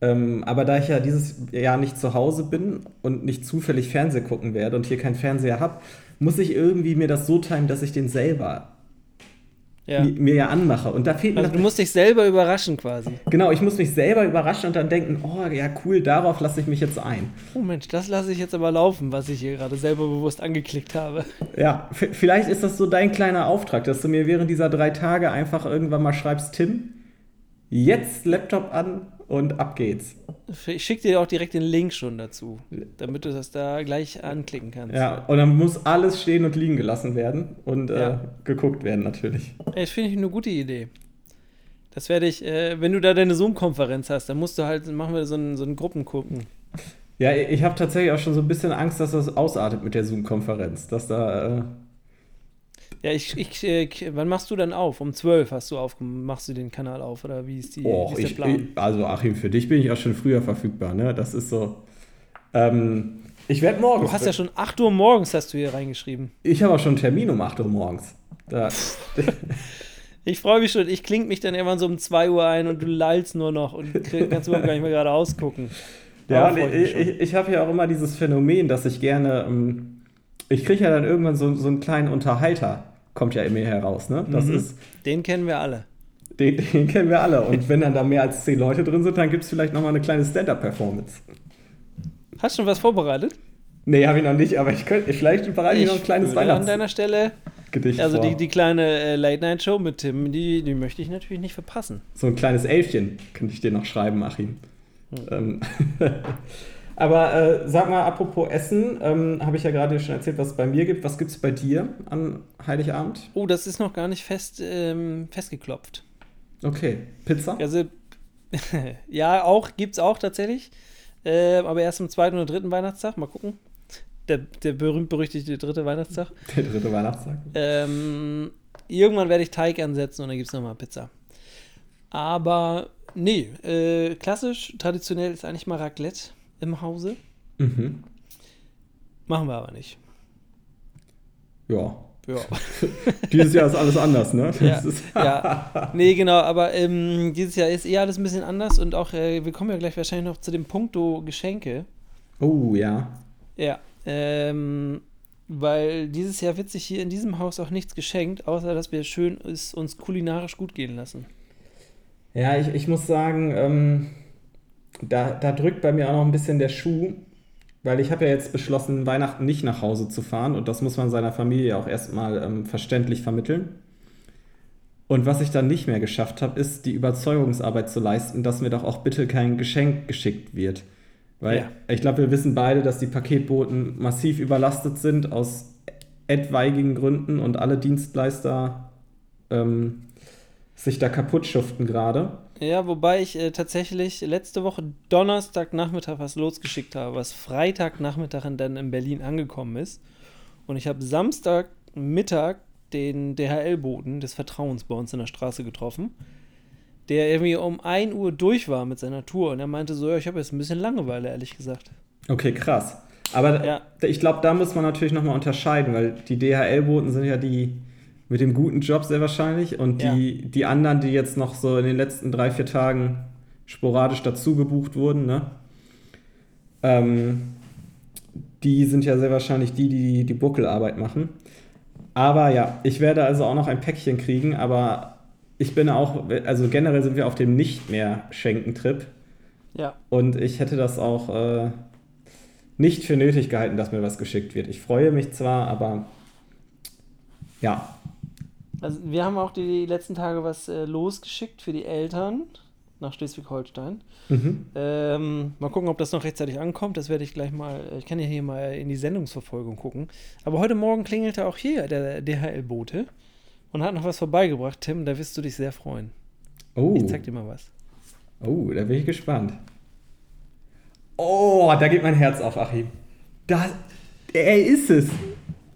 Ähm, aber da ich ja dieses Jahr nicht zu Hause bin und nicht zufällig Fernsehen gucken werde und hier keinen Fernseher habe, muss ich irgendwie mir das so timen, dass ich den selber Ja. mi- mir ja anmache. Und da fehlt mir Also du musst dich selber überraschen quasi. Genau, ich muss mich selber überraschen und dann denken, oh ja, cool, darauf lasse ich mich jetzt ein. Oh Mensch, das lasse ich jetzt aber laufen, was ich hier gerade selber bewusst angeklickt habe. Ja, vielleicht ist das so dein kleiner Auftrag, dass du mir während dieser drei Tage einfach irgendwann mal schreibst, Tim, jetzt Laptop an und ab geht's. Ich schicke dir auch direkt den Link schon dazu, damit du das da gleich anklicken kannst. Ja, und dann muss alles stehen und liegen gelassen werden und äh, Ja. geguckt werden natürlich. Das finde ich eine gute Idee. Das werde ich, äh, wenn du da deine Zoom-Konferenz hast, dann musst du halt, machen wir so einen, so einen Gruppengucken. Ja, ich habe tatsächlich auch schon so ein bisschen Angst, dass das ausartet mit der Zoom-Konferenz, dass da... Äh, Ja, ich, ich äh, k- wann machst du dann auf? Um 12 hast du auf, machst du den Kanal auf oder wie ist, die, Oh, wie ist der ich, Plan? ich, also Achim, für dich bin ich auch schon früher verfügbar, ne? Das ist so. Ähm, ich werde morgen. du hast ja schon 8 Uhr morgens hast du hier reingeschrieben. Ich habe auch schon einen Termin um 8 Uhr morgens. Da, Ich freue mich schon, ich klinge mich dann irgendwann so um 2 Uhr ein und du lallst nur noch und kannst überhaupt gar nicht mehr gerade ausgucken. ja, und ich, ich, ich habe ja auch immer dieses Phänomen, dass ich gerne. Ähm, ich kriege ja dann irgendwann so, so einen kleinen Unterhalter, kommt ja in mir heraus, ne? Das Mhm. ist. Den kennen wir alle. Den, den kennen wir alle. Und wenn dann da mehr als 10 Leute drin sind, dann gibt es vielleicht nochmal eine kleine Stand-Up-Performance. Hast du schon was vorbereitet? Nee, habe ich noch nicht, aber ich könnte. Vielleicht bereite ich, noch ein kleines würde an deiner Stelle, Weihnachtsgedicht also vor. die, die kleine äh, Late-Night-Show mit Tim, die, die möchte ich natürlich nicht verpassen. So ein kleines Elfchen könnte ich dir noch schreiben, Achim. Hm. Ähm, Aber äh, sag mal, apropos Essen, ähm, habe ich ja gerade schon erzählt, was es bei mir gibt. Was gibt es bei dir an Heiligabend? Oh, das ist noch gar nicht fest, ähm, festgeklopft. Okay, Pizza? Also, ja, auch, gibt's auch tatsächlich. Äh, aber erst am zweiten oder dritten Weihnachtstag, mal gucken. Der, der berühmt-berüchtigte dritte Weihnachtstag. Der dritte Weihnachtstag. Ähm, irgendwann werde ich Teig ansetzen und dann gibt es nochmal Pizza. Aber nee, äh, klassisch, traditionell ist eigentlich mal Raclette im Hause. Mhm. Machen wir aber nicht. Ja. Ja. Dieses Jahr ist alles anders, ne? Ja, ist- ja. nee, genau, aber ähm, dieses Jahr ist eh alles ein bisschen anders und auch, äh, wir kommen ja gleich wahrscheinlich noch zu dem Punkto Geschenke. Oh, ja. Ja, ähm, weil dieses Jahr wird sich hier in diesem Haus auch nichts geschenkt, außer dass wir schön es uns kulinarisch gut gehen lassen. Ja, ich, ich muss sagen, ähm, da, da drückt bei mir auch noch ein bisschen der Schuh, weil ich habe ja jetzt beschlossen, Weihnachten nicht nach Hause zu fahren und das muss man seiner Familie auch erstmal ähm, verständlich vermitteln. Und was ich dann nicht mehr geschafft habe, ist die Überzeugungsarbeit zu leisten, dass mir doch auch bitte kein Geschenk geschickt wird. Weil Ja. ich glaube, wir wissen beide, dass die Paketboten massiv überlastet sind aus etwaigen Gründen und alle Dienstleister ähm, sich da kaputt schuften gerade. Ja, wobei ich äh, tatsächlich letzte Woche Donnerstagnachmittag was losgeschickt habe, was Freitagnachmittag dann in Berlin angekommen ist. Und ich habe Samstagmittag den DHL-Boten des Vertrauens bei uns in der Straße getroffen, der irgendwie um 1 Uhr durch war mit seiner Tour. Und er meinte so, ja, ich habe jetzt ein bisschen Langeweile, ehrlich gesagt. Okay, krass. Aber Ja. ich glaube, da muss man natürlich nochmal unterscheiden, weil die DHL-Boten sind ja die mit dem guten Job sehr wahrscheinlich und Ja. die, die anderen, die jetzt noch so in den letzten drei, vier Tagen sporadisch dazu gebucht wurden, ne? Ähm, die sind ja sehr wahrscheinlich die, die die Buckelarbeit machen. Aber ja, ich werde also auch noch ein Päckchen kriegen, aber ich bin auch, also generell sind wir auf dem nicht mehr Schenken-Trip. Ja, Und ich hätte das auch äh, nicht für nötig gehalten, dass mir was geschickt wird. Ich freue mich zwar, aber ja. Also wir haben auch die letzten Tage was äh, losgeschickt für die Eltern nach Schleswig-Holstein. Mhm. Ähm, mal gucken, ob das noch rechtzeitig ankommt. Das werde ich gleich mal. Ich kann ja hier mal in die Sendungsverfolgung gucken. Aber heute Morgen klingelte auch hier der DHL-Bote und hat noch was vorbeigebracht. Tim, da wirst du dich sehr freuen. Oh, Ich zeig dir mal was. oh, da bin ich gespannt. Oh, da geht mein Herz auf, Achim. Da, er ist es.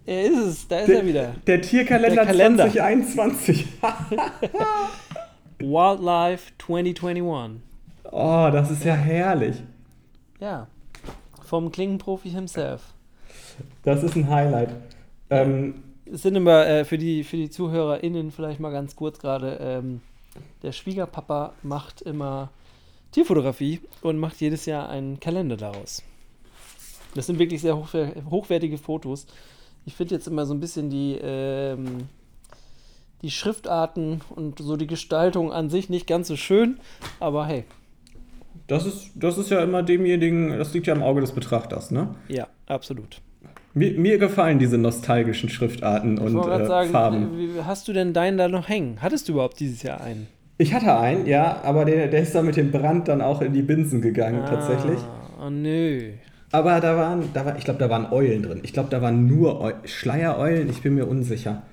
Er ist es, da ist Der, er wieder. der Tierkalender Der Kalender. 2021. Wildlife 2021. oh, das ist ja herrlich. Ja. Vom Klingenprofi himself. Das ist ein Highlight. Ähm, Es sind immer äh, für, die, für die ZuhörerInnen vielleicht mal ganz kurz gerade, ähm, der Schwiegerpapa macht immer Tierfotografie und macht jedes Jahr einen Kalender daraus. Das sind wirklich sehr hochwer hochwertige Fotos. Ich finde jetzt immer so ein bisschen die, ähm, die Schriftarten und so die Gestaltung an sich nicht ganz so schön, aber hey, das, ist, das ist ja immer demjenigen, das liegt ja im Auge des Betrachters, ne? ja, absolut. Mir, mir gefallen diese nostalgischen Schriftarten Ich und äh, sagen, Farben. wie, hast du denn deinen da noch hängen? Hattest du überhaupt dieses Jahr einen? Ich hatte einen, ja, aber der, der ist dann mit dem Brand dann auch in die Binsen gegangen, tatsächlich. Ah, oh nö. Aber da waren, da war, ich glaube, da waren Eulen drin. Ich glaube, da waren nur Eu Schleiereulen, ich bin mir unsicher.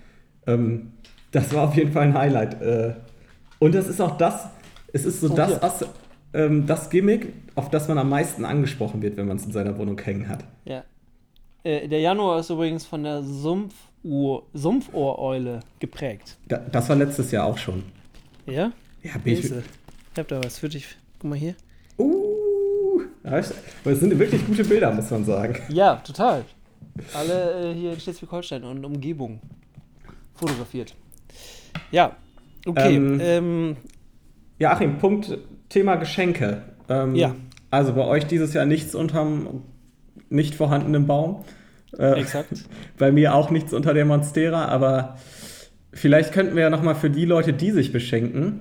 Ähm, das war auf jeden Fall ein Highlight. Äh, und das ist auch das, es ist so Oh, das, ja. As- ähm, das Gimmick, auf das man am meisten angesprochen wird, wenn man es in seiner Wohnung hängen hat. Ja. Äh, der Januar ist übrigens von der Sumpfuhr, Sumpfohreule geprägt. Da, das war letztes Jahr auch schon. Ja? Ja, bin ich. Ich hab da was für dich. Guck mal hier. Uh, aber es sind wirklich gute Bilder, muss man sagen. Ja, total. Alle äh, hier in Schleswig-Holstein und Umgebung fotografiert. Ja, okay. Ähm, Ähm, Ja, Achim, Punkt Thema Geschenke. Ähm, Ja. Also bei euch dieses Jahr nichts unterm nicht vorhandenen Baum. Äh, exakt. Bei mir auch nichts unter der Monstera, aber vielleicht könnten wir ja nochmal für die Leute, die sich beschenken,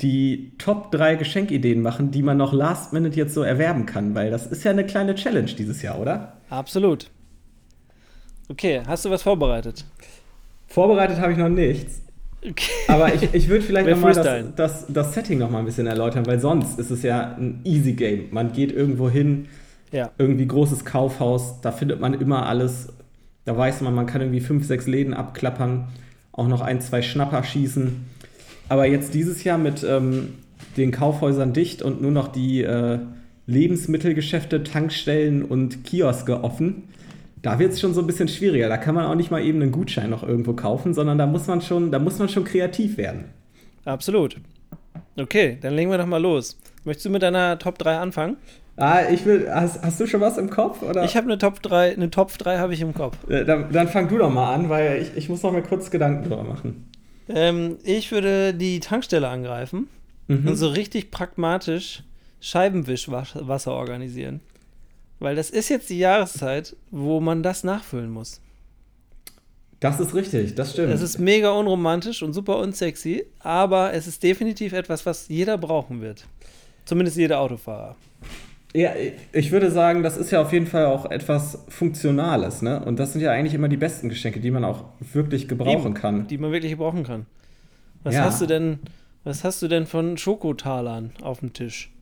die Top 3 Geschenkideen machen, die man noch last minute jetzt so erwerben kann, weil das ist ja eine kleine Challenge dieses Jahr, oder? Absolut. Okay, hast du was vorbereitet? Vorbereitet habe ich noch nichts. Okay. Aber ich, ich würde vielleicht nochmal das, das, das Setting nochmal ein bisschen erläutern, weil sonst ist es ja ein easy Game. Man geht irgendwo hin, Ja. irgendwie großes Kaufhaus, da findet man immer alles. Da weiß man, man kann irgendwie fünf, sechs Läden abklappern, auch noch ein, zwei Schnapper schießen. Aber jetzt dieses Jahr mit ähm, den Kaufhäusern dicht und nur noch die äh, Lebensmittelgeschäfte, Tankstellen und Kioske offen, da wird es schon so ein bisschen schwieriger. Da kann man auch nicht mal eben einen Gutschein noch irgendwo kaufen, sondern da muss man schon, da muss man schon kreativ werden. Absolut. Okay, dann legen wir doch mal los. Möchtest du mit deiner Top 3 anfangen? Ah, ich will. Hast, hast du schon was im Kopf? Oder? Ich habe eine Top 3, eine Top 3 habe ich im Kopf. Äh, Dann, dann fang du doch mal an, weil ich, ich muss noch mal kurz Gedanken drüber machen. Ähm, ich würde die Tankstelle angreifen Mhm. und so richtig pragmatisch Scheibenwischwasser organisieren. Weil das ist jetzt die Jahreszeit, wo man das nachfüllen muss. Das ist richtig, das stimmt. Es ist mega unromantisch und super unsexy, aber es ist definitiv etwas, was jeder brauchen wird. Zumindest jeder Autofahrer. Ja, ich würde sagen, das ist ja auf jeden Fall auch etwas Funktionales, ne? Und das sind ja eigentlich immer die besten Geschenke, die man auch wirklich gebrauchen Eben, kann. Die man wirklich gebrauchen kann. Was Ja. hast du denn, was hast du denn von Schokotalern auf dem Tisch?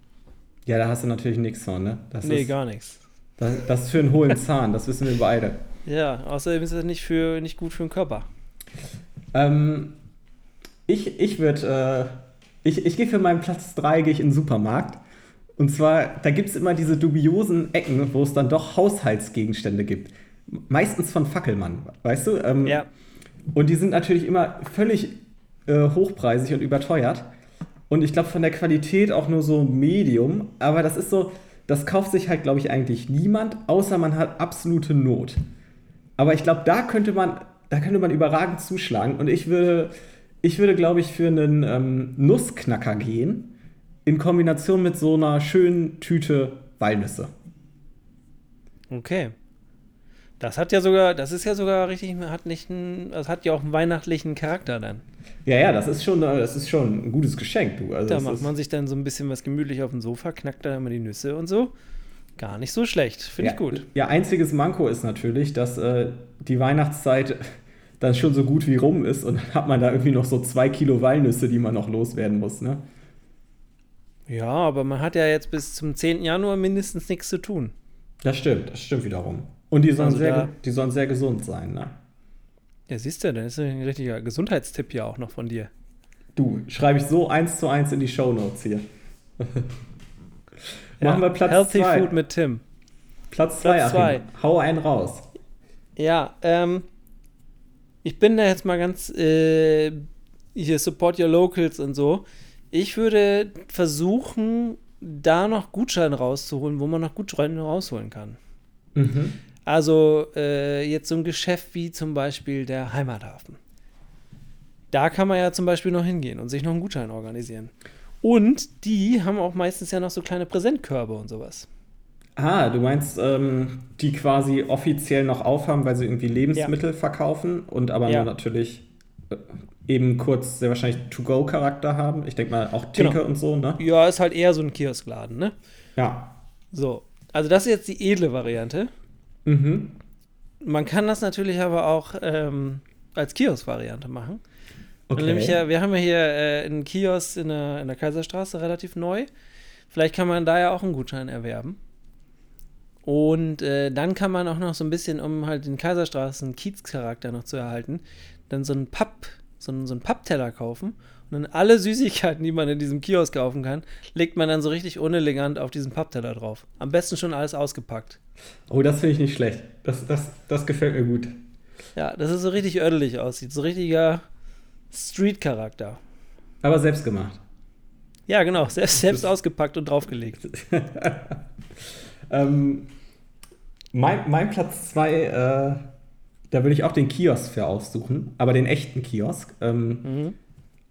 Ja, da hast du natürlich nichts von, ne? Das nee, ist, gar nichts. Das, das ist für einen hohlen Zahn, das wissen wir beide. Ja, außerdem ist das nicht, für, nicht gut für den Körper. Ähm, ich ich würde, äh, ich, ich gehe für meinen Platz 3, gehe ich in den Supermarkt. Und zwar, da gibt es immer diese dubiosen Ecken, wo es dann doch Haushaltsgegenstände gibt. Meistens von Fackelmann, weißt du? Ähm, Ja. Und die sind natürlich immer völlig äh, hochpreisig und überteuert. Und ich glaube, von der Qualität auch nur so Medium. Aber das ist so, das kauft sich halt, glaube ich, eigentlich niemand, außer man hat absolute Not. Aber ich glaube, da könnte man, da könnte man überragend zuschlagen. Und ich würde, ich würde, glaube ich, für einen ähm, Nussknacker gehen, in Kombination mit so einer schönen Tüte Walnüsse. Okay. Das hat ja sogar, das ist ja sogar richtig, hat nicht einen, das hat ja auch einen weihnachtlichen Charakter dann. Ja, ja, das ist schon, das ist schon ein gutes Geschenk, du. Also Da macht man sich dann so ein bisschen was gemütlich auf dem Sofa, knackt dann immer die Nüsse und so. Gar nicht so schlecht. Finde ja, ich gut. Ja, einziges Manko ist natürlich, dass äh, die Weihnachtszeit dann schon so gut wie rum ist und dann hat man da irgendwie noch so zwei Kilo Walnüsse, die man noch loswerden muss, ne? Ja, aber man hat ja jetzt bis zum 10. Januar mindestens nichts zu tun. Das stimmt, das stimmt wiederum. Und die sollen, Also sehr, die sollen sehr gesund sein, ne? Ja, siehst du, das ist ein richtiger Gesundheitstipp ja auch noch von dir. Du, schreibe ich so eins zu eins in die Shownotes hier. Machen wir Platz Healthy zwei. Food mit Tim. Platz 2, Platz zwei. Hau einen raus. Ja, ähm, ich bin da jetzt mal ganz äh, hier Support Your Locals und so. Ich würde versuchen, da noch Gutscheine rauszuholen, wo man noch Gutscheine rausholen kann. Mhm. Also äh, jetzt so ein Geschäft wie zum Beispiel der Heimathafen. Da kann man ja zum Beispiel noch hingehen und sich noch einen Gutschein organisieren. Und die haben auch meistens ja noch so kleine Präsentkörbe und sowas. Ah, du meinst, ähm, die quasi offiziell noch aufhaben, weil sie irgendwie Lebensmittel verkaufen und aber Ja. nur natürlich äh, eben kurz sehr wahrscheinlich To-Go-Charakter haben. Ich denke mal auch Theke Genau. und so, ne? Ja, ist halt eher so ein Kioskladen, ne? Ja. So. Also das ist jetzt die edle Variante. Mhm. Man kann das natürlich aber auch ähm, als Kiosk-Variante machen. Okay. Nämlich ja, wir haben ja hier äh, einen Kiosk in der, in der Kaiserstraße relativ neu. Vielleicht kann man da ja auch einen Gutschein erwerben. Und äh, dann kann man auch noch so ein bisschen, um halt den Kaiserstraßen Kiezcharakter noch zu erhalten, dann so einen Papp, so einen, so einen Pappteller kaufen und dann alle Süßigkeiten, die man in diesem Kiosk kaufen kann, legt man dann so richtig unelegant auf diesen Pappteller drauf. Am besten schon alles ausgepackt. Oh, das finde ich nicht schlecht. Das, das, das gefällt mir gut. Ja, dass es so richtig ödelig aussieht. So richtiger Street-Charakter. Aber selbst gemacht. Ja, genau. Selbst, selbst ausgepackt und draufgelegt. Ähm, mein, mein Platz 2, äh, da würde ich auch den Kiosk für aussuchen, aber den echten Kiosk. Ähm, Mhm.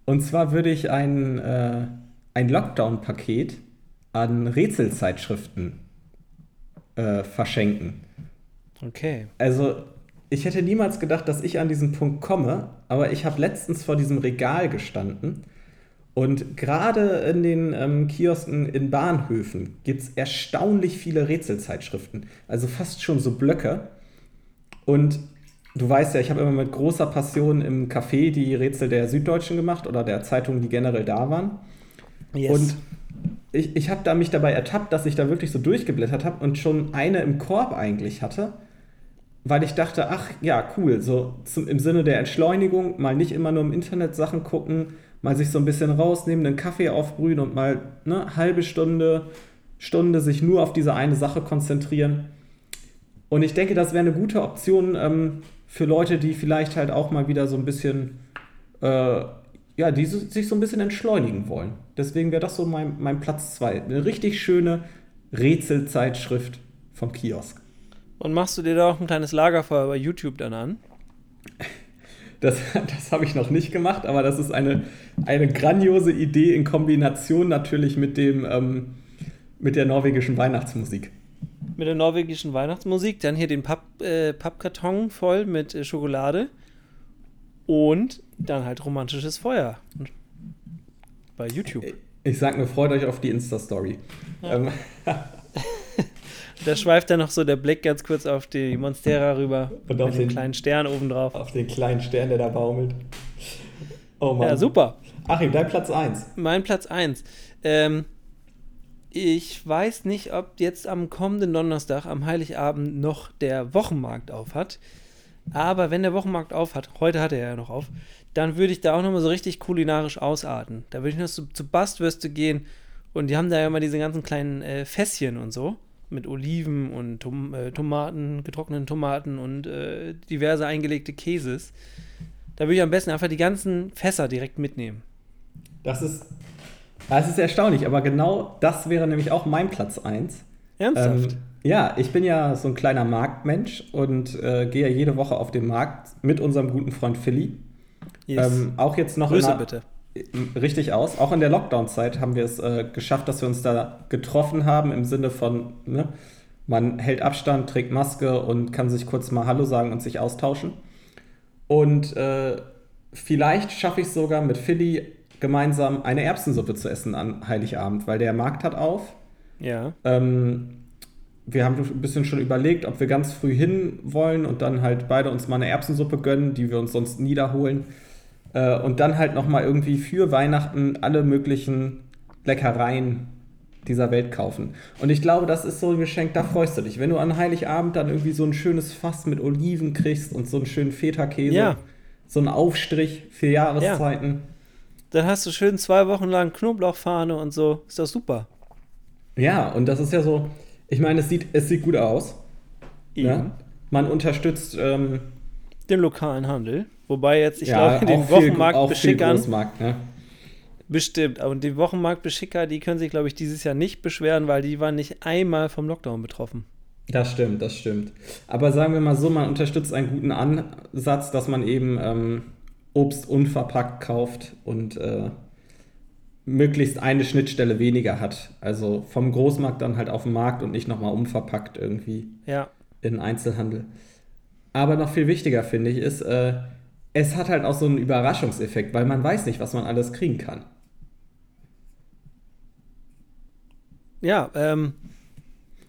Und zwar würde ich ein, äh, ein Lockdown-Paket an Rätselzeitschriften äh, verschenken. Okay. Also, ich hätte niemals gedacht, dass ich an diesen Punkt komme, aber ich habe letztens vor diesem Regal gestanden und gerade in den ähm, Kiosken in Bahnhöfen gibt es erstaunlich viele Rätselzeitschriften. Also fast schon so Blöcke. Und du weißt ja, ich habe immer mit großer Passion im Café die Rätsel der Süddeutschen gemacht oder der Zeitungen, die generell da waren. Und ich, ich habe da mich dabei ertappt, dass ich da wirklich so durchgeblättert habe und schon eine im Korb eigentlich hatte, weil ich dachte, ach ja, cool, so zum, im Sinne der Entschleunigung, mal nicht immer nur im Internet Sachen gucken, mal sich so ein bisschen rausnehmen, einen Kaffee aufbrühen und mal eine halbe Stunde, Stunde sich nur auf diese eine Sache konzentrieren. Und ich denke, das wäre eine gute Option ähm, für Leute, die vielleicht halt auch mal wieder so ein bisschen, äh, ja, die sich so ein bisschen entschleunigen wollen. Deswegen wäre das so mein, mein Platz 2. Eine richtig schöne Rätselzeitschrift vom Kiosk. Und machst du dir da auch ein kleines Lagerfeuer bei YouTube dann an? Das, das habe ich noch nicht gemacht, aber das ist eine, eine grandiose Idee in Kombination natürlich mit, dem, ähm, mit der norwegischen Weihnachtsmusik. Mit der norwegischen Weihnachtsmusik, dann hier den Papp, äh, Pappkarton voll mit äh, Schokolade und dann halt romantisches Feuer bei YouTube. Ich sag nur, freut euch auf die Insta-Story. Ja. Ähm, Da schweift dann noch so der Blick ganz kurz auf die Monstera rüber. Und auf den kleinen Stern oben drauf. Auf den kleinen Stern, der da baumelt. Oh Mann. Ja, super. Achim, dein Platz 1. Mein Platz 1. Ähm, ich weiß nicht, ob jetzt am kommenden Donnerstag, am Heiligabend, noch der Wochenmarkt auf hat. Aber wenn der Wochenmarkt auf hat, heute hat er ja noch auf, dann würde ich da auch nochmal so richtig kulinarisch ausarten. Da würde ich noch so zu Bastwürste gehen und die haben da ja immer diese ganzen kleinen äh, Fässchen und so mit Oliven und Tom äh, Tomaten, getrockneten Tomaten und äh, diverse eingelegte Käses. Da würde ich am besten einfach die ganzen Fässer direkt mitnehmen. Das ist, das ist erstaunlich, aber genau das wäre nämlich auch mein Platz 1. Ernsthaft? Ähm, ja, ich bin ja so ein kleiner Marktmensch und äh, gehe ja jede Woche auf den Markt mit unserem guten Freund Philly. Yes. Ähm, auch jetzt noch Grüße in bitte richtig aus. Auch in der Lockdown-Zeit haben wir es äh, geschafft, dass wir uns da getroffen haben im Sinne von, ne, man hält Abstand, trägt Maske und kann sich kurz mal Hallo sagen und sich austauschen. Und äh, vielleicht schaffe ich es sogar mit Philly gemeinsam eine Erbsensuppe zu essen an Heiligabend, weil der Markt hat auf. Ja. Ähm, wir haben ein bisschen schon überlegt, ob wir ganz früh hin wollen und dann halt beide uns mal eine Erbsensuppe gönnen, die wir uns sonst niederholen. Äh, und dann halt nochmal irgendwie für Weihnachten alle möglichen Leckereien dieser Welt kaufen. Und ich glaube, das ist so ein Geschenk, da freust du dich. Wenn du an Heiligabend dann irgendwie so ein schönes Fass mit Oliven kriegst und so einen schönen Feta-Käse, ja. so einen Aufstrich für Jahreszeiten. Ja. Dann hast du schön zwei Wochen lang Knoblauchfahne und so. Ist doch super. Ja, und das ist ja so, ich meine, es sieht, es sieht gut aus. Ja? Man unterstützt ähm, den lokalen Handel. Wobei jetzt, ich ja, glaube, den Wochenmarktbeschickern. Ne? Bestimmt. Und die Wochenmarktbeschicker, die können sich, glaube ich, dieses Jahr nicht beschweren, weil die waren nicht einmal vom Lockdown betroffen. Das stimmt, das stimmt. Aber sagen wir mal so, man unterstützt einen guten Ansatz, dass man eben ähm, Obst unverpackt kauft und äh, möglichst eine Schnittstelle weniger hat. Also vom Großmarkt dann halt auf den Markt und nicht nochmal umverpackt irgendwie ja. in Einzelhandel. Aber noch viel wichtiger finde ich ist, äh, es hat halt auch so einen Überraschungseffekt, weil man weiß nicht, was man alles kriegen kann. Ja, ähm,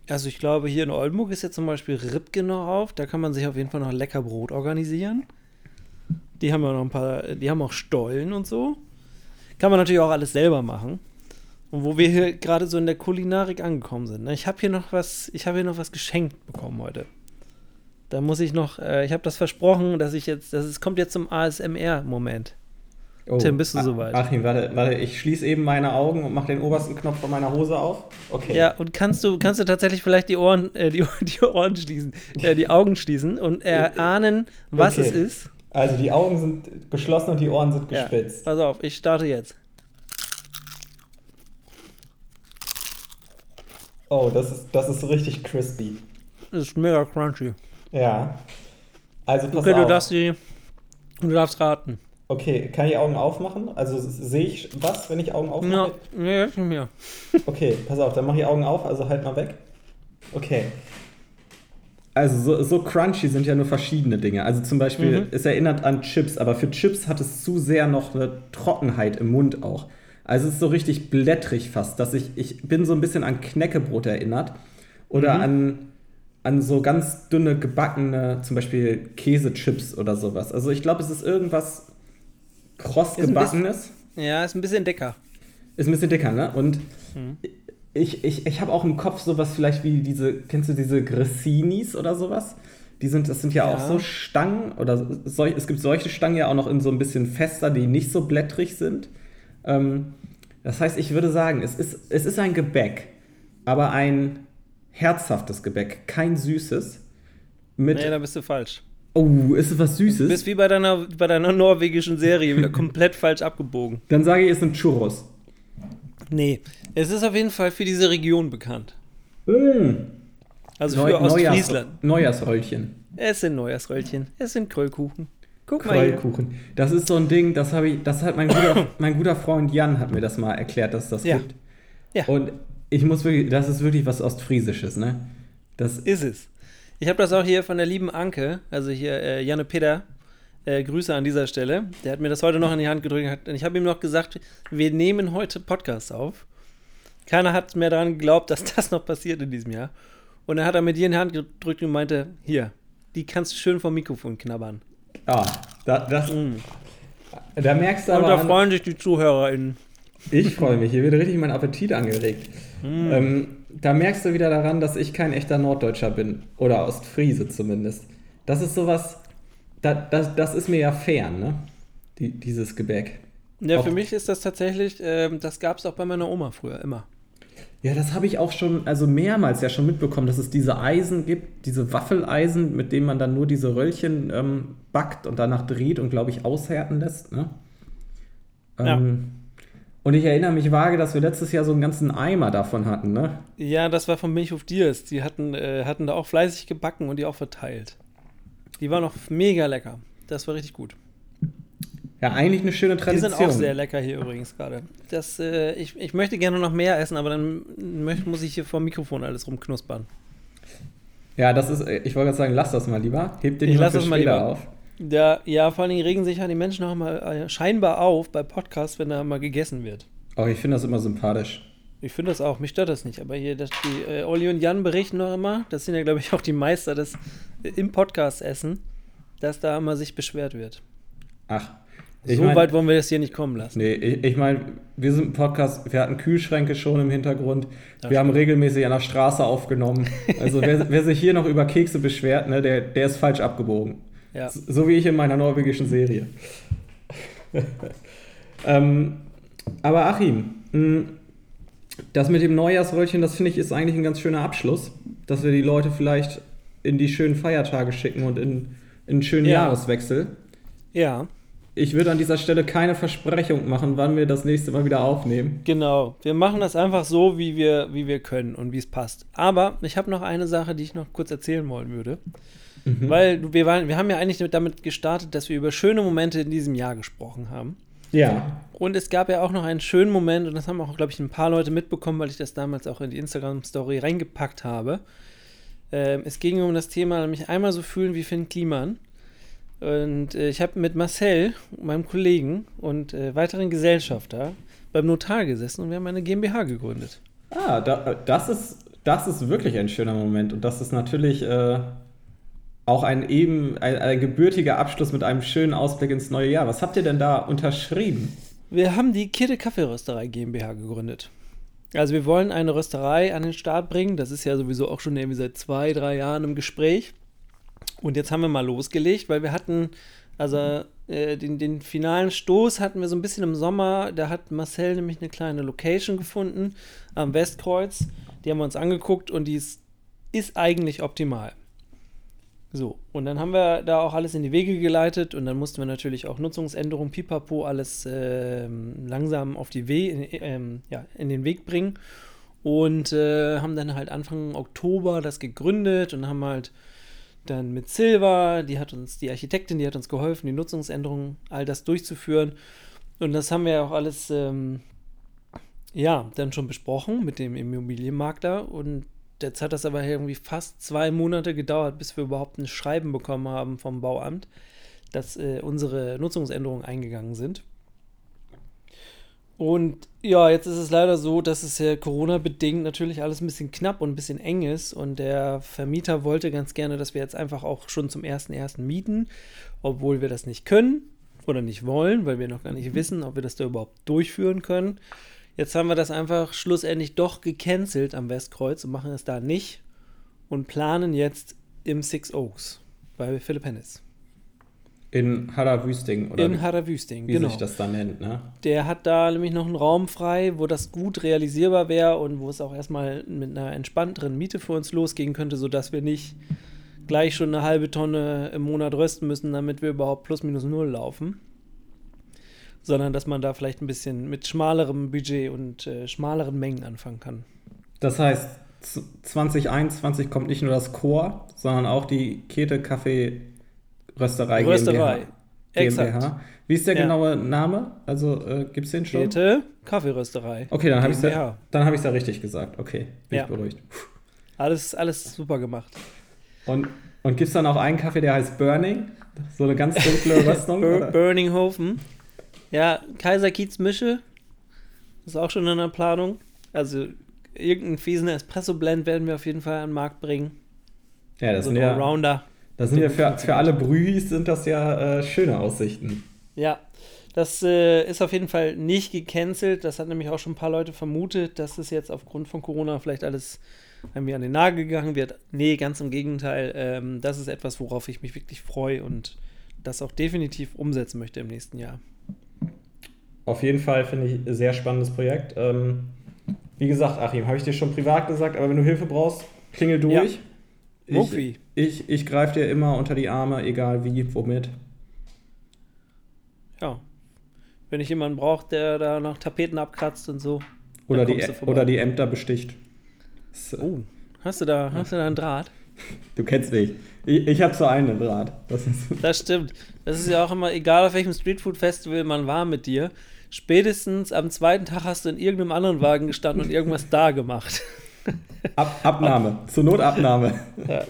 also ich glaube, hier in Oldenburg ist jetzt zum Beispiel Ribke noch auf. Da kann man sich auf jeden Fall noch lecker Brot organisieren. Die haben ja noch ein paar, die haben auch Stollen und so. Kann man natürlich auch alles selber machen. Und wo wir hier gerade so in der Kulinarik angekommen sind. Ne? Ich habe hier noch was, ich habe hier noch was geschenkt bekommen heute. Da muss ich noch, äh, ich habe das versprochen, dass ich jetzt, das ist, kommt jetzt zum ASMR-Moment. Oh, Tim, bist du soweit? Achim, warte, warte, ich schließe eben meine Augen und mache den obersten Knopf von meiner Hose auf. Okay. Ja, und kannst du, kannst du tatsächlich vielleicht die Ohren, äh, die, die Ohren schließen, äh, die Augen schließen und erahnen, was okay. es ist? Also die Augen sind geschlossen und die Ohren sind gespitzt. Ja, pass auf, ich starte jetzt. Oh, das ist, das ist richtig crispy. Das ist mega crunchy. Ja. Also pass okay, auf. du darfst die. Du darfst raten. Okay, kann ich Augen aufmachen? Also sehe ich was, wenn ich Augen aufmache? Ja, nee, nicht mehr. Okay, pass auf, dann mache ich Augen auf, also halt mal weg. Okay. Also so, so, crunchy sind ja nur verschiedene Dinge. Also zum Beispiel, mhm. es erinnert an Chips, aber für Chips hat es zu sehr noch eine Trockenheit im Mund auch. Also es ist so richtig blättrig fast, dass ich, ich bin so ein bisschen an Knäckebrot erinnert. Oder mhm. an an so ganz dünne gebackene, zum Beispiel Käsechips oder sowas. Also ich glaube, es ist irgendwas kross gebackenes. Ja, ist ein bisschen dicker. Ist ein bisschen dicker, ne? Und hm. Ich, ich, ich habe auch im Kopf sowas vielleicht wie diese, kennst du diese Gressinis oder sowas? Die sind, das sind ja, ja. auch so Stangen oder so, es gibt solche Stangen ja auch noch in so ein bisschen fester, die nicht so blättrig sind. Ähm, das heißt, ich würde sagen, es ist, es ist ein Gebäck, aber ein herzhaftes Gebäck, kein süßes. mit. Nee, da bist du falsch. Oh, ist es was Du Süßes? bist wie bei deiner, bei deiner norwegischen Serie wieder komplett falsch abgebogen. Dann sage ich, es sind Churros. Nee, es ist auf jeden Fall für diese Region bekannt. Mm. Also Neu für Ostfriesland. Neujahrsröllchen. Es sind Neujahrsröllchen, es sind Kröllkuchen. Guck mal hier. Kreukuchen. Das ist so ein Ding, das habe ich, das hat mein guter, mein guter Freund Jan hat mir das mal erklärt, dass es das Ja. gibt. Ja. Und ich muss wirklich, das ist wirklich was Ostfriesisches, ne? Das, Ist es. Ich habe das auch hier von der lieben Anke, also hier äh, Janne Peter. Äh, Grüße an dieser Stelle. Der hat mir das heute noch in die Hand gedrückt. Und ich habe ihm noch gesagt, wir nehmen heute Podcasts auf. Keiner hat mehr daran geglaubt, dass das noch passiert in diesem Jahr. Und dann hat er mir die in die Hand gedrückt und meinte, hier, die kannst du schön vom Mikrofon knabbern. ah, da, das, da merkst du Und aber, da an, freuen sich die ZuhörerInnen. ich freue mich, hier wird richtig mein Appetit angeregt. Mm. Ähm, da merkst du wieder daran, dass ich kein echter Norddeutscher bin. Oder Ostfriese zumindest. Das ist sowas, da, das, das ist mir ja fern, ne? Die, dieses Gebäck. Ja, Auch- für mich ist das tatsächlich, ähm, das gab es auch bei meiner Oma früher immer. Ja, das habe ich auch schon, also mehrmals ja schon mitbekommen, dass es diese Eisen gibt, diese Waffeleisen, mit denen man dann nur diese Röllchen ähm, backt und danach dreht und, glaube ich, aushärten lässt. Ne? Ja. Ähm, und ich erinnere mich vage, dass wir letztes Jahr so einen ganzen Eimer davon hatten, ne? Ja, das war von Milchhof Diers. Die hatten, äh, hatten da auch fleißig gebacken und die auch verteilt. Die waren auch mega lecker. Das war richtig gut. Ja, eigentlich eine schöne Die Tradition. sind auch sehr lecker hier übrigens gerade. Das, äh, ich, ich möchte gerne noch mehr essen, aber dann muss ich hier vor dem Mikrofon alles rumknuspern. Ja, das ist, äh, ich wollte gerade sagen, lass das mal lieber. Heb den Ich lass das mal lieber. auf. Ja, ja, vor allen Dingen regen sich ja die Menschen auch mal äh, scheinbar auf bei Podcasts, wenn da mal gegessen wird. Oh, ich finde das immer sympathisch. Ich finde das auch, mich stört das nicht. Aber hier, das, die äh, Olli und Jan berichten doch immer, das sind ja, glaube ich, auch die Meister des äh, im Podcast essen, dass da immer sich beschwert wird. Ach. So mein- weit wollen wir das hier nicht kommen lassen. Nee, ich, ich meine, wir sind ein Podcast, wir hatten Kühlschränke schon im Hintergrund. Das wir haben regelmäßig an der Straße aufgenommen. Also wer, wer sich hier noch über Kekse beschwert, ne, der, der ist falsch abgebogen. Ja. S- So wie ich in meiner norwegischen Serie. ähm, aber Achim, mh, das mit dem Neujahrsröllchen, das finde ich ist eigentlich ein ganz schöner Abschluss, dass wir die Leute vielleicht in die schönen Feiertage schicken und in, in einen schönen Ja. Jahreswechsel. Ja, Ich würde an dieser Stelle keine Versprechung machen, wann wir das nächste Mal wieder aufnehmen. genau. Wir machen das einfach so, wie wir, wie wir können und wie es passt. Aber ich habe noch eine Sache, die ich noch kurz erzählen wollen würde. Weil du- wir, waren, wir haben ja eigentlich damit gestartet, dass wir über schöne Momente in diesem Jahr gesprochen haben. Ja. Und es gab ja auch noch einen schönen Moment, und das haben auch, glaube ich, ein paar Leute mitbekommen, weil ich das damals auch in die Instagram-Story reingepackt habe. Ähm, es ging um das Thema, mich einmal so fühlen wie Finn Kliman. Und äh, ich habe mit Marcel, meinem Kollegen und äh, weiteren Gesellschafter beim Notar gesessen und wir haben eine GmbH gegründet. Ah, da, das, ist, das ist wirklich ein schöner Moment. Und das ist natürlich äh, auch ein eben ein, ein gebürtiger Abschluss mit einem schönen Ausblick ins neue Jahr. Was habt ihr denn da unterschrieben? Wir haben die Kirte Kaffeerösterei GmbH gegründet. Also wir wollen eine Rösterei an den Start bringen. Das ist ja sowieso auch schon irgendwie seit zwei, drei Jahren im Gespräch. Und jetzt haben wir mal losgelegt, weil wir hatten, also äh, den, den finalen Stoß hatten wir so ein bisschen im Sommer. Da hat Marcel nämlich eine kleine Location gefunden am Westkreuz. Die haben wir uns angeguckt und die ist, ist eigentlich optimal. So, und dann haben wir da auch alles in die Wege geleitet und dann mussten wir natürlich auch Nutzungsänderungen, pipapo, alles ähm, langsam auf die We in, ähm, ja, in den Weg bringen. Und äh, haben dann halt Anfang Oktober das gegründet und haben halt dann mit Silva, die hat uns, die Architektin, die hat uns geholfen, die Nutzungsänderungen, all das durchzuführen. Und das haben wir auch alles, ähm, ja, dann schon besprochen mit dem Immobilienmakler. Und jetzt hat das aber irgendwie fast zwei Monate gedauert, bis wir überhaupt ein Schreiben bekommen haben vom Bauamt, dass äh, unsere Nutzungsänderungen eingegangen sind. Und ja, jetzt ist es leider so, dass es ja Corona-bedingt natürlich alles ein bisschen knapp und ein bisschen eng ist. Und der Vermieter wollte ganz gerne, dass wir jetzt einfach auch schon zum 1.1. mieten, obwohl wir das nicht können oder nicht wollen, weil wir noch gar nicht wissen, ob wir das da überhaupt durchführen können. Jetzt haben wir das einfach schlussendlich doch gecancelt am Westkreuz und machen es da nicht und planen jetzt im Six Oaks bei Philipp Hennis. In Hadda-Wüsting oder In wie, Harderwüsting, wie genau. sich das da nennt, ne? Der hat da nämlich noch einen Raum frei, wo das gut realisierbar wäre und wo es auch erstmal mit einer entspannteren Miete für uns losgehen könnte, sodass wir nicht gleich schon eine halbe Tonne im Monat rösten müssen, damit wir überhaupt plus minus null laufen. Sondern dass man da vielleicht ein bisschen mit schmalerem Budget und äh, schmaleren Mengen anfangen kann. Das heißt, 2021 kommt nicht nur das Chor, sondern auch die Kete Kaffee Rösterei, Rösterei. GmbH. Exakt. Wie ist der Ja. genaue Name? Also äh, gibt es den schon? Kete Kaffeerösterei. Okay, dann habe ich es ja, dann hab ich's ja richtig gesagt. Okay, bin Ja. ich beruhigt. Alles, alles super gemacht. Und, und gibt es dann auch einen Kaffee, der heißt Burning? So eine ganz dunkle Röstung? Bur oder? Burninghofen. Ja, Kaiser Kiez Mische. Ist auch schon in der Planung. Also irgendeinen fiesen Espresso-Blend werden wir auf jeden Fall an den Markt bringen. ja, das so sind ja, Allrounder. das sind ja für, für alle Brühis sind das ja äh, schöne Aussichten. Ja, das äh, ist auf jeden Fall nicht gecancelt. Das hat nämlich auch schon ein paar Leute vermutet, dass es jetzt aufgrund von Corona vielleicht alles irgendwie an den Nagel gegangen wird. Nee, ganz im Gegenteil. Ähm, das ist etwas, worauf ich mich wirklich freue und das auch definitiv umsetzen möchte im nächsten Jahr. Auf jeden Fall finde ich ein sehr spannendes Projekt. Ähm, wie gesagt, Achim, habe ich dir schon privat gesagt, aber wenn du Hilfe brauchst, klingel durch. Ich, Mucki. ich, ich greife dir immer unter die Arme, egal wie, womit. Ja. Wenn ich jemanden brauche, der da noch Tapeten abkratzt und so. Oder die, oder die Ämter besticht. Das, Oh, hast du da, hast du da einen Draht? Du kennst mich. Ich, ich habe so einen Draht. Das Das stimmt. Das ist ja auch immer, egal auf welchem Streetfood-Festival man war mit dir, spätestens am zweiten Tag hast du in irgendeinem anderen Wagen gestanden und irgendwas da gemacht. Ab, Abnahme. Zur Not Abnahme. Ja.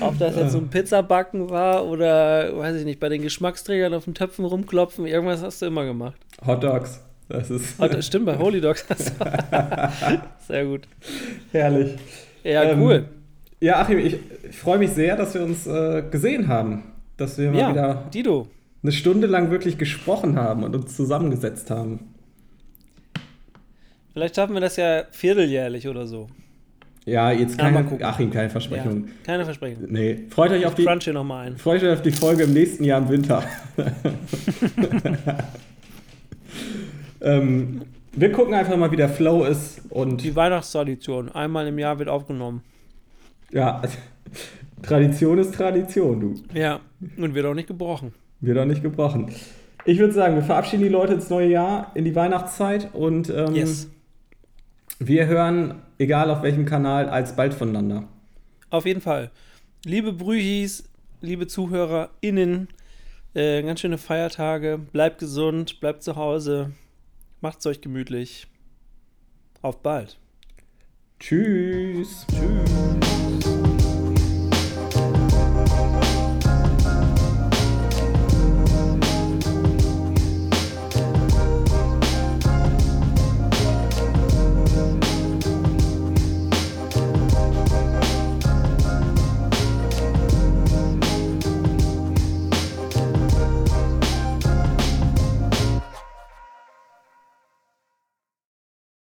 Ob das jetzt so ein Pizzabacken war oder, weiß ich nicht, bei den Geschmacksträgern auf den Töpfen rumklopfen, irgendwas hast du immer gemacht. Hot Dogs. Das ist das stimmt, bei Holy Dogs hast du. Sehr gut. herrlich. Ja, Ähm, cool. Ja, Achim, ich, ich freue mich sehr, dass wir uns äh, gesehen haben. Dass wir mal Ja, wieder Dido. Eine Stunde lang wirklich gesprochen haben und uns zusammengesetzt haben. Vielleicht schaffen wir das ja vierteljährlich oder so. Ja, jetzt Ja, keine, mal gucken. Achim, keine Ja, Versprechung. keine Versprechen. Nee, freut euch auf die, Crunch hier nochmal ein. freut euch auf die Folge im nächsten Jahr im Winter. ähm, wir gucken einfach mal, wie der Flow ist und Die Weihnachtstradition. Einmal im Jahr wird aufgenommen. ja, Tradition ist Tradition, du. Ja, und wird auch nicht gebrochen. Wird auch nicht gebrochen. Ich würde sagen, wir verabschieden die Leute ins neue Jahr, in die Weihnachtszeit und ähm, Yes. wir hören, egal auf welchem Kanal, alsbald voneinander. Auf jeden Fall. Liebe Brühis, liebe ZuhörerInnen, äh, ganz schöne Feiertage. Bleibt gesund, bleibt zu Hause. Macht's euch gemütlich. Auf bald. Tschüss. Tschüss.